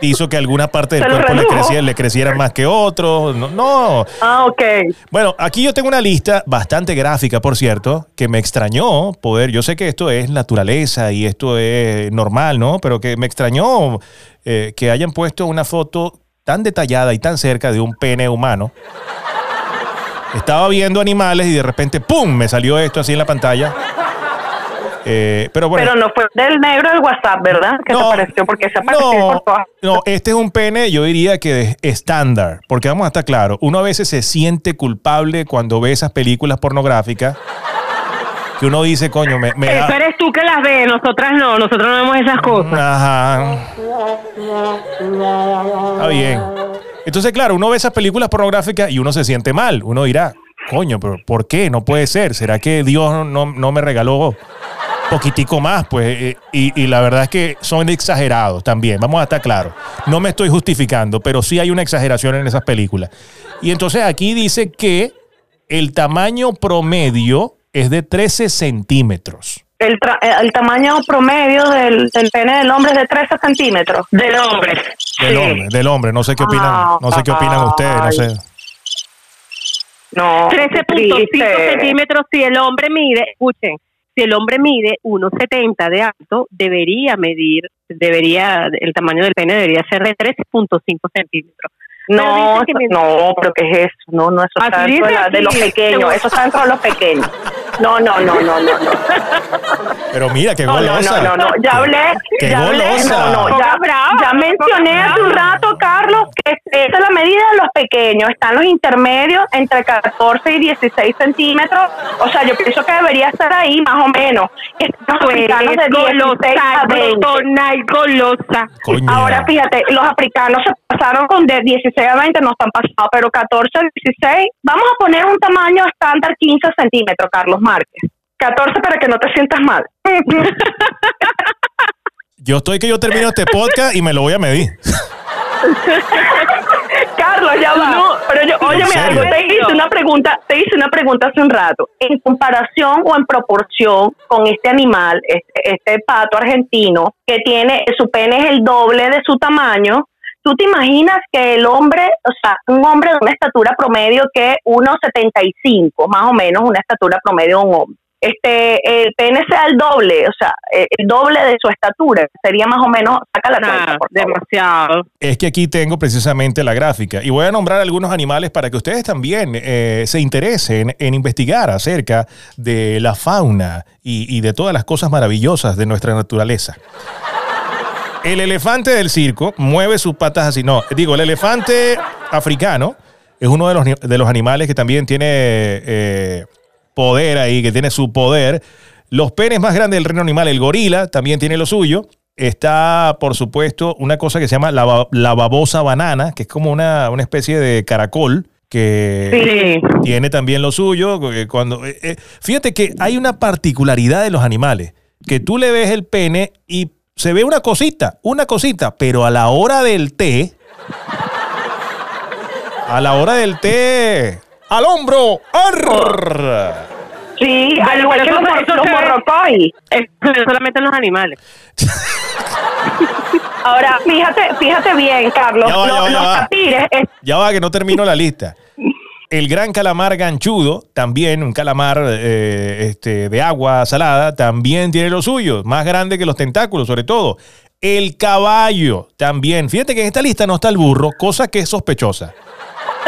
hizo que alguna parte del cuerpo le, creciera, le creciera más que otro. No, no. Ah, ok. Bueno, aquí yo tengo una lista bastante gráfica, por cierto, que me extrañó poder, yo sé que esto es naturaleza y esto es normal, ¿no? Pero que me extrañó eh, que hayan puesto una foto tan detallada y tan cerca de un pene humano. Estaba viendo animales y de repente, ¡pum!, me salió esto así en la pantalla. Eh, pero bueno. Pero no fue del negro del WhatsApp, ¿verdad? Que se apareció, porque se apareció no, por todas. no, este es un pene, yo diría que de estándar, porque vamos a estar claros, uno a veces se siente culpable cuando ve esas películas pornográficas, que uno dice, coño, me, me da- Eso eres tú que las ves, nosotras no, nosotros no vemos esas cosas. Ajá. Está bien. Entonces, claro, uno ve esas películas pornográficas y uno se siente mal. Uno dirá, coño, pero ¿por qué? No puede ser. ¿Será que Dios no, no me regaló poquitico más? Pues, eh, y, y la verdad es que son exagerados también. Vamos a estar claros. No me estoy justificando, pero sí hay una exageración en esas películas. Y entonces aquí dice que el tamaño promedio es de 13 centímetros. El, tra- eh, el tamaño promedio del, del pene del hombre es de 13 centímetros. Del hombre. Del hombre, del hombre. No sé qué opinan, Ah, no sé qué opinan ustedes, no sé. No. 13.5 triste. centímetros. Si el hombre mide, escuchen, si el hombre mide 1,70 de alto, debería medir, debería, el tamaño del pene debería ser de 13.5 centímetros. No, que no, pero ¿qué es eso? No, no, eso está dentro de, de los pequeños. Eso está dentro de los pequeños. No, no, no, no, no. no. Pero mira, qué No, no, golosa. no, no, no, ya hablé, Qué ya hablé, golosa. no, no, ya, ya mencioné hace un rato, Carlos, que esa es la medida de los pequeños, están los intermedios entre 14 y 16 centímetros, o sea, yo pienso que debería estar ahí más o menos, los africanos de 16 a 20. glotona y golosa. Ahora fíjate, los africanos se pasaron con de 16 a 20, no están pasados, pero 14 a 16, vamos a poner un tamaño estándar 15 centímetros, Carlos Márquez. 14 para que no te sientas mal. Yo estoy que yo termino este podcast y me lo voy a medir. Carlos, ya va. No, pero yo, óyeme algo, te hice una pregunta, te hice una pregunta hace un rato. En comparación o en proporción con este animal, este, este pato argentino, que tiene, su pene es el doble de su tamaño, ¿tú te imaginas que el hombre, o sea, un hombre de una estatura promedio que 1,75, más o menos una estatura promedio de un hombre? Este, el pene sea el doble, o sea, eh, el doble de su estatura, sería más o menos, saca la cuenta, por demasiado. Es que aquí tengo precisamente la gráfica y voy a nombrar algunos animales para que ustedes también eh, se interesen en investigar acerca de la fauna y, y de todas las cosas maravillosas de nuestra naturaleza. El elefante del circo mueve sus patas así. No, digo, el elefante africano es uno de los, de los animales que también tiene eh, poder ahí, que tiene su poder. Los penes más grandes del reino animal, el gorila, también tiene lo suyo. Está, por supuesto, una cosa que se llama la, ba- la babosa banana, que es como una, una especie de caracol que Sí. tiene también lo suyo. que Cuando, eh, eh, fíjate que hay una particularidad de los animales, que tú le ves el pene y se ve una cosita, una cosita, pero a la hora del té, a la hora del té, al hombro, ¡arr! Sí, al igual que los, los morrocoy. Solamente en los animales. Ahora, fíjate, fíjate bien, Carlos. Ya va, ya los, va, tapires, Ya va, que no termino la lista. El gran calamar ganchudo, también un calamar eh, este, de agua salada, también tiene lo suyo, más grande que los tentáculos, sobre todo. El caballo, también. Fíjate que en esta lista no está el burro, cosa que es sospechosa.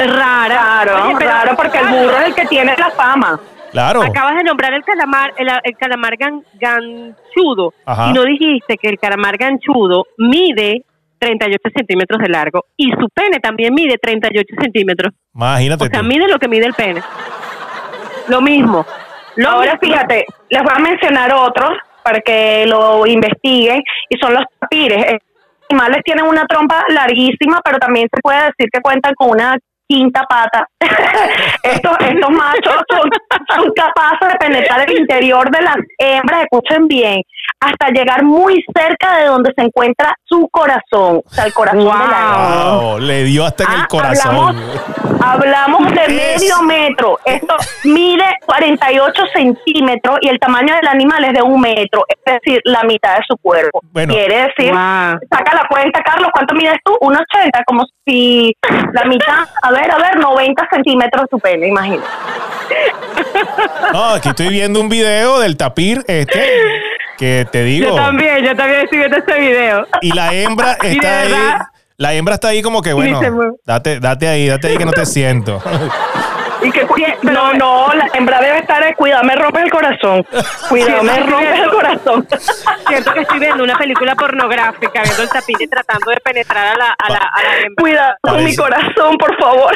Rara. Claro, Oye, pero- claro, porque el burro es el que tiene la fama. Claro. Acabas de nombrar el calamar, el, el calamar gan- ganchudo Ajá. y no dijiste que el calamar ganchudo mide 38 centímetros de largo y su pene también mide 38 centímetros. Imagínate O sea, tú. mide lo que mide el pene. Lo mismo. Lo Ahora mismo. fíjate, les voy a mencionar otros para que lo investiguen y son los tapires. Estos animales tienen una trompa larguísima, pero también se puede decir que cuentan con una quinta pata. estos, estos machos son, son capaces de penetrar el interior de las hembras, escuchen bien, hasta llegar muy cerca de donde se encuentra su corazón, o sea, el corazón de la hembra. Wow, le dio hasta en el Ah, corazón. Hablamos, hablamos de Es- medio metro. Esto mide 48 centímetros y el tamaño del animal es de un metro, es decir, la mitad de su cuerpo. Bueno. Quiere decir, Guau. saca la cuenta, Carlos, ¿cuánto mides tú? 1,80, como si la mitad, a ver, a ver, 90 centímetros tu pene, imagínate. No, aquí estoy viendo un video del tapir este que te digo. Yo también, yo también estoy viendo este video. Y la hembra Y de está ahí. La hembra está ahí como que, bueno, date, date ahí, date ahí que no te siento. Y que, no, no, la hembra debe estar, eh, cuidado, me rompe el corazón. Cuidado, me Sí, rompe el corazón. Siento que estoy viendo una película pornográfica, viendo el tapir y tratando de penetrar a la, a la, a la hembra. Cuidado con mi corazón, por favor.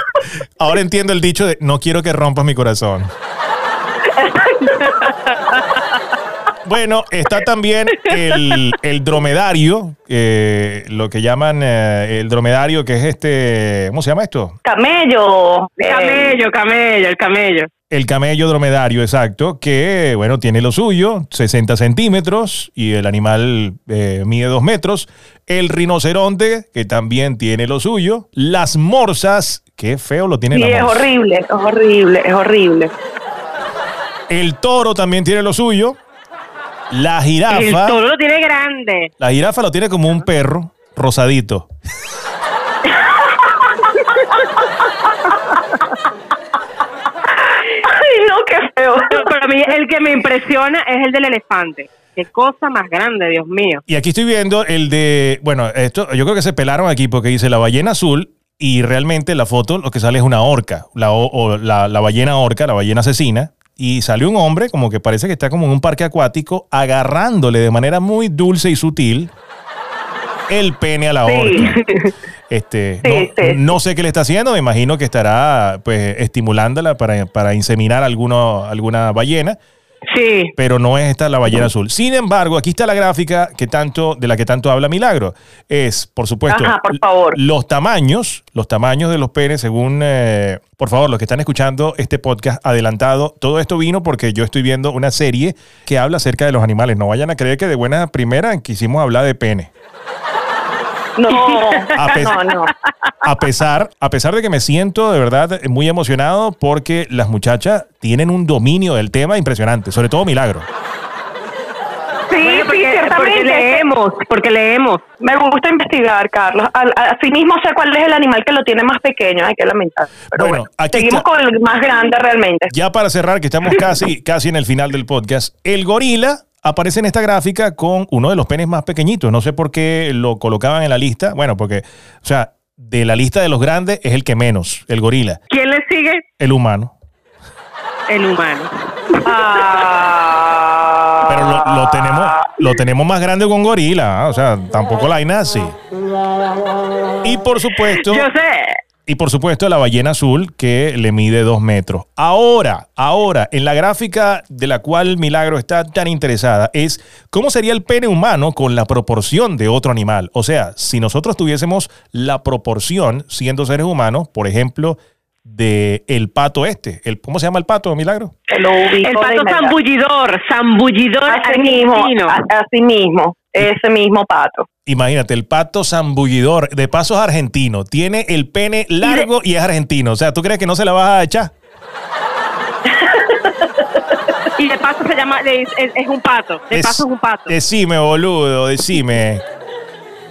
Ahora entiendo el dicho de no quiero que rompas mi corazón. Bueno, está también el, el dromedario, eh, lo que llaman eh, el dromedario, que es este, ¿cómo se llama esto? Camello. Camello, camello, el camello. El camello dromedario, exacto, que, bueno, tiene lo suyo, 60 centímetros, y el animal eh, mide 2 metros. El rinoceronte, que también tiene lo suyo. Las morsas, qué feo lo tiene Sí, la es horrible, es horrible, es horrible. El toro también tiene lo suyo. La El jirafa, toro lo tiene grande. la jirafa lo tiene como un perro rosadito. Ay, no, qué feo. Pero para mí el que me impresiona es el del elefante. Qué cosa más grande, Dios mío. Y aquí estoy viendo el de, bueno, esto yo creo que se pelaron aquí porque dice la ballena azul y realmente la foto lo que sale es una orca, la, o- o la, la ballena orca, la ballena asesina. Y sale un hombre como que parece que está como en un parque acuático agarrándole de manera muy dulce y sutil el pene a la Sí. orca. Este, Sí, no, sí. no sé qué le está haciendo, me imagino que estará pues estimulándola para, para inseminar alguno, alguna ballena Sí. pero no es esta la ballena azul. Sin embargo, aquí está la gráfica que tanto, de la que tanto habla Milagro. Es, por supuesto, Ajá, por favor. los tamaños, los tamaños de los penes según, eh, por favor, los que están escuchando este podcast adelantado, todo esto vino porque yo estoy viendo una serie que habla acerca de los animales. No vayan a creer que de buena primera quisimos hablar de pene. No, A no, no. A pesar, a pesar de que me siento de verdad muy emocionado porque las muchachas tienen un dominio del tema impresionante, sobre todo Milagro. Sí, Bueno, sí, porque, ciertamente. porque leemos, porque leemos. Me gusta investigar, Carlos. Al- Así mismo sé cuál es el animal que lo tiene más pequeño, hay que lamentar. Pero Bueno, bueno, aquí seguimos está. con el más grande realmente. Ya para cerrar, que estamos casi, casi en el final del podcast, el gorila aparece en esta gráfica con uno de los penes más pequeñitos. No sé por qué lo colocaban en la lista. Bueno, porque, o sea, de la lista de los grandes es el que menos, el gorila, ¿Quién le sigue? el humano. El humano. Ah. Pero lo, lo tenemos, lo tenemos más grande con gorila, ¿ah? o sea, tampoco la hay así. Y por supuesto, Yo sé. Y por supuesto la ballena azul que le mide dos metros. Ahora, ahora, en la gráfica de la cual Milagro está tan interesada es cómo sería el pene humano con la proporción de otro animal. O sea, si nosotros tuviésemos la proporción, siendo seres humanos, por ejemplo, de el pato este. El, ¿Cómo se llama el pato, Milagro? El pato zambullidor, zambullidor Así mismo, argentino. a- así mismo, ese mismo pato. Imagínate, el pato zambullidor, de paso es argentino, tiene el pene largo y es argentino. O sea, ¿tú crees que no se la vas a echar? Y de paso se llama, es, un pato. De paso es un pato. Decime, boludo, decime.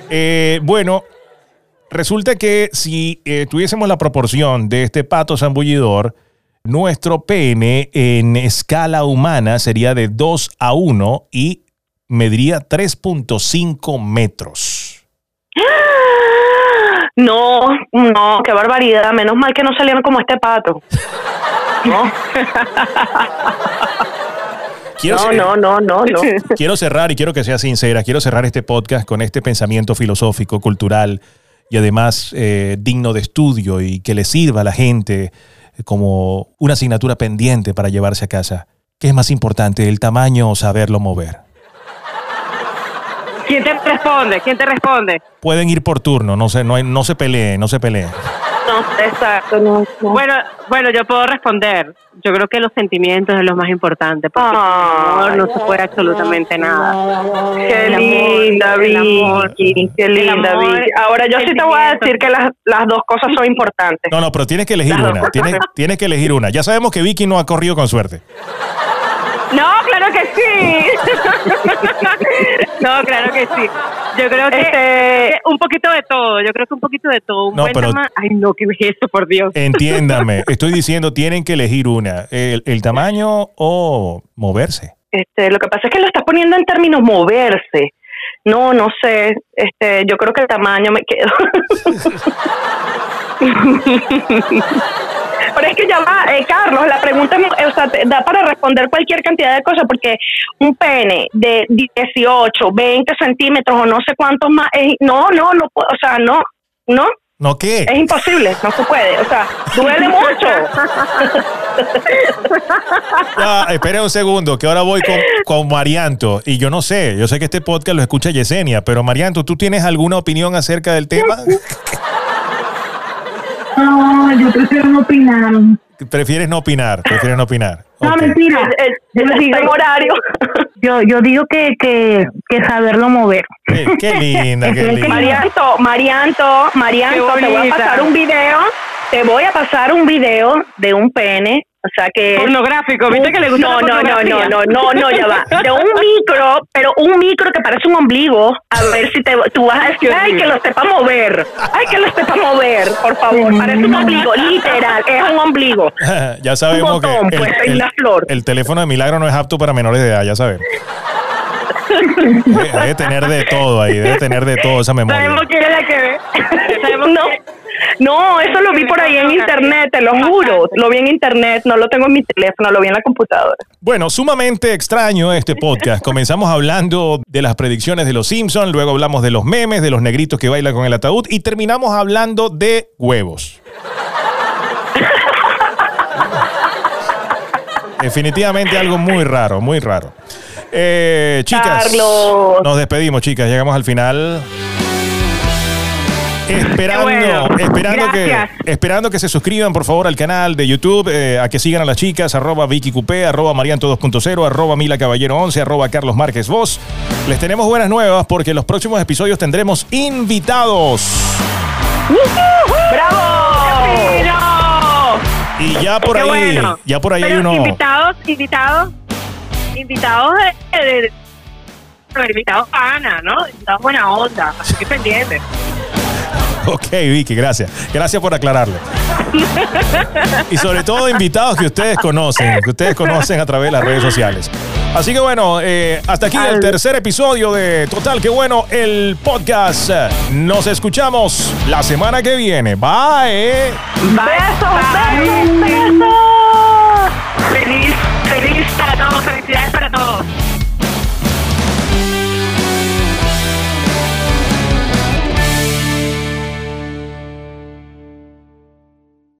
Eh, bueno, resulta que si eh, tuviésemos la proporción de este pato zambullidor, nuestro pene en escala humana sería de 2 a 1 y mediría 3.5 metros. No, no, qué barbaridad. Menos mal que no salieron como este pato. No, Quiero, No, ser- no, no, no, no. quiero cerrar y quiero que sea sincera. Quiero cerrar este podcast con este pensamiento filosófico, cultural y además eh, digno de estudio y que le sirva a la gente como una asignatura pendiente para llevarse a casa. ¿Qué es más importante, el tamaño o saberlo mover? ¿Quién te responde? ¿Quién te responde? Pueden ir por turno, no se, no, hay- no se peleen, no se peleen. No, exacto, no. no. Bueno, bueno, yo puedo responder. Yo creo que los sentimientos es lo más importante, porque amor no se puede absolutamente nada. Qué linda, Vicky. Qué linda, Vicky. Ahora, yo sí te voy a decir que las, las dos cosas son importantes. No, no, pero tienes que elegir una. Tienes, tienes que elegir una. Ya sabemos que Vicky no ha corrido con suerte. No, claro que sí. no, claro que sí. Yo creo que, Este- un poquito de todo. Yo creo que un poquito de todo. Un No, buen pero- Ay, no, ¿qué es eso, por Dios? Entiéndame, estoy diciendo tienen que elegir una. El, el tamaño o moverse. Este, lo que pasa es que lo estás poniendo en términos moverse. No, no sé. Este, yo creo que el tamaño me quedo. Pero es que ya va, eh, Carlos, la pregunta es, eh, o sea, te da para responder cualquier cantidad de cosas, porque un pene de 18, 20 centímetros o no sé cuántos más, es- no, no, no, puedo, o sea, no, no, ¿No qué? es imposible, no se puede, o sea, duele mucho. Ya, espera un segundo, que ahora voy con, con Marianto. Y yo no sé, yo sé que este podcast lo escucha Yesenia, pero Marianto, ¿tú tienes alguna opinión acerca del tema? No, yo prefiero no opinar. Prefieres no opinar, prefieres no opinar. Ok. mentira. El, Yo el, digo- el horario. Yo, yo digo que, que, que saberlo mover. Qué, qué linda, qué linda. Marianto, Marianto, Marianto, te voy a pasar un video, te voy a pasar un video de un pene, o sea que Pornográfico, ¿viste que le gusta no, la no, no, no, no, no, no, ya va. De un micro, pero un micro que parece un ombligo. A ver si te, tú vas a decir, ay, que lo sepa mover. Ay, que lo sepa mover, por favor. Parece un ombligo, literal, es un ombligo. ya sabemos Un botón, que pues, hay una flor. el teléfono de Milagro no es apto para menores de edad, ya sabemos. Debe, tener de todo ahí, debe tener de todo esa memoria. Sabemos que es la que ve. Sabemos No, que- no, eso lo vi por ahí en internet, te lo juro. Lo vi en internet, no lo tengo en mi teléfono, lo vi en la computadora. Bueno, sumamente extraño este podcast. Comenzamos hablando de las predicciones de los Simpsons, luego hablamos de los memes, de los negritos que bailan con el ataúd y terminamos hablando de huevos. Definitivamente algo muy raro, muy raro. Eh, chicas, Carlos. nos despedimos, chicas. Llegamos al final. Esperando, bueno. esperando, que, esperando que se suscriban por favor al canal de YouTube, eh, a que sigan a las chicas, arroba Vicky Coupé, arroba Marianto 2.0, arroba Mila Caballero 11, arroba Carlos Márquez Voz. Les tenemos buenas nuevas porque en los próximos episodios tendremos invitados. ¡Bravo! Y ya por Qué ahí, bueno. ya por ahí hay uno. Invitados, invitados, invitados de, de, de- invitados pana, ¿no? Invitados buena onda, así que pendiente. Ok, Vicky, gracias. Gracias por aclararlo. Y sobre todo invitados que ustedes conocen, que ustedes conocen a través de las redes sociales. Así que bueno, eh, hasta aquí el tercer episodio de Total, que bueno, el podcast. Nos escuchamos la semana que viene. Bye. ¡Besos, besos, besos! Feliz, feliz para todos, felicidades para todos.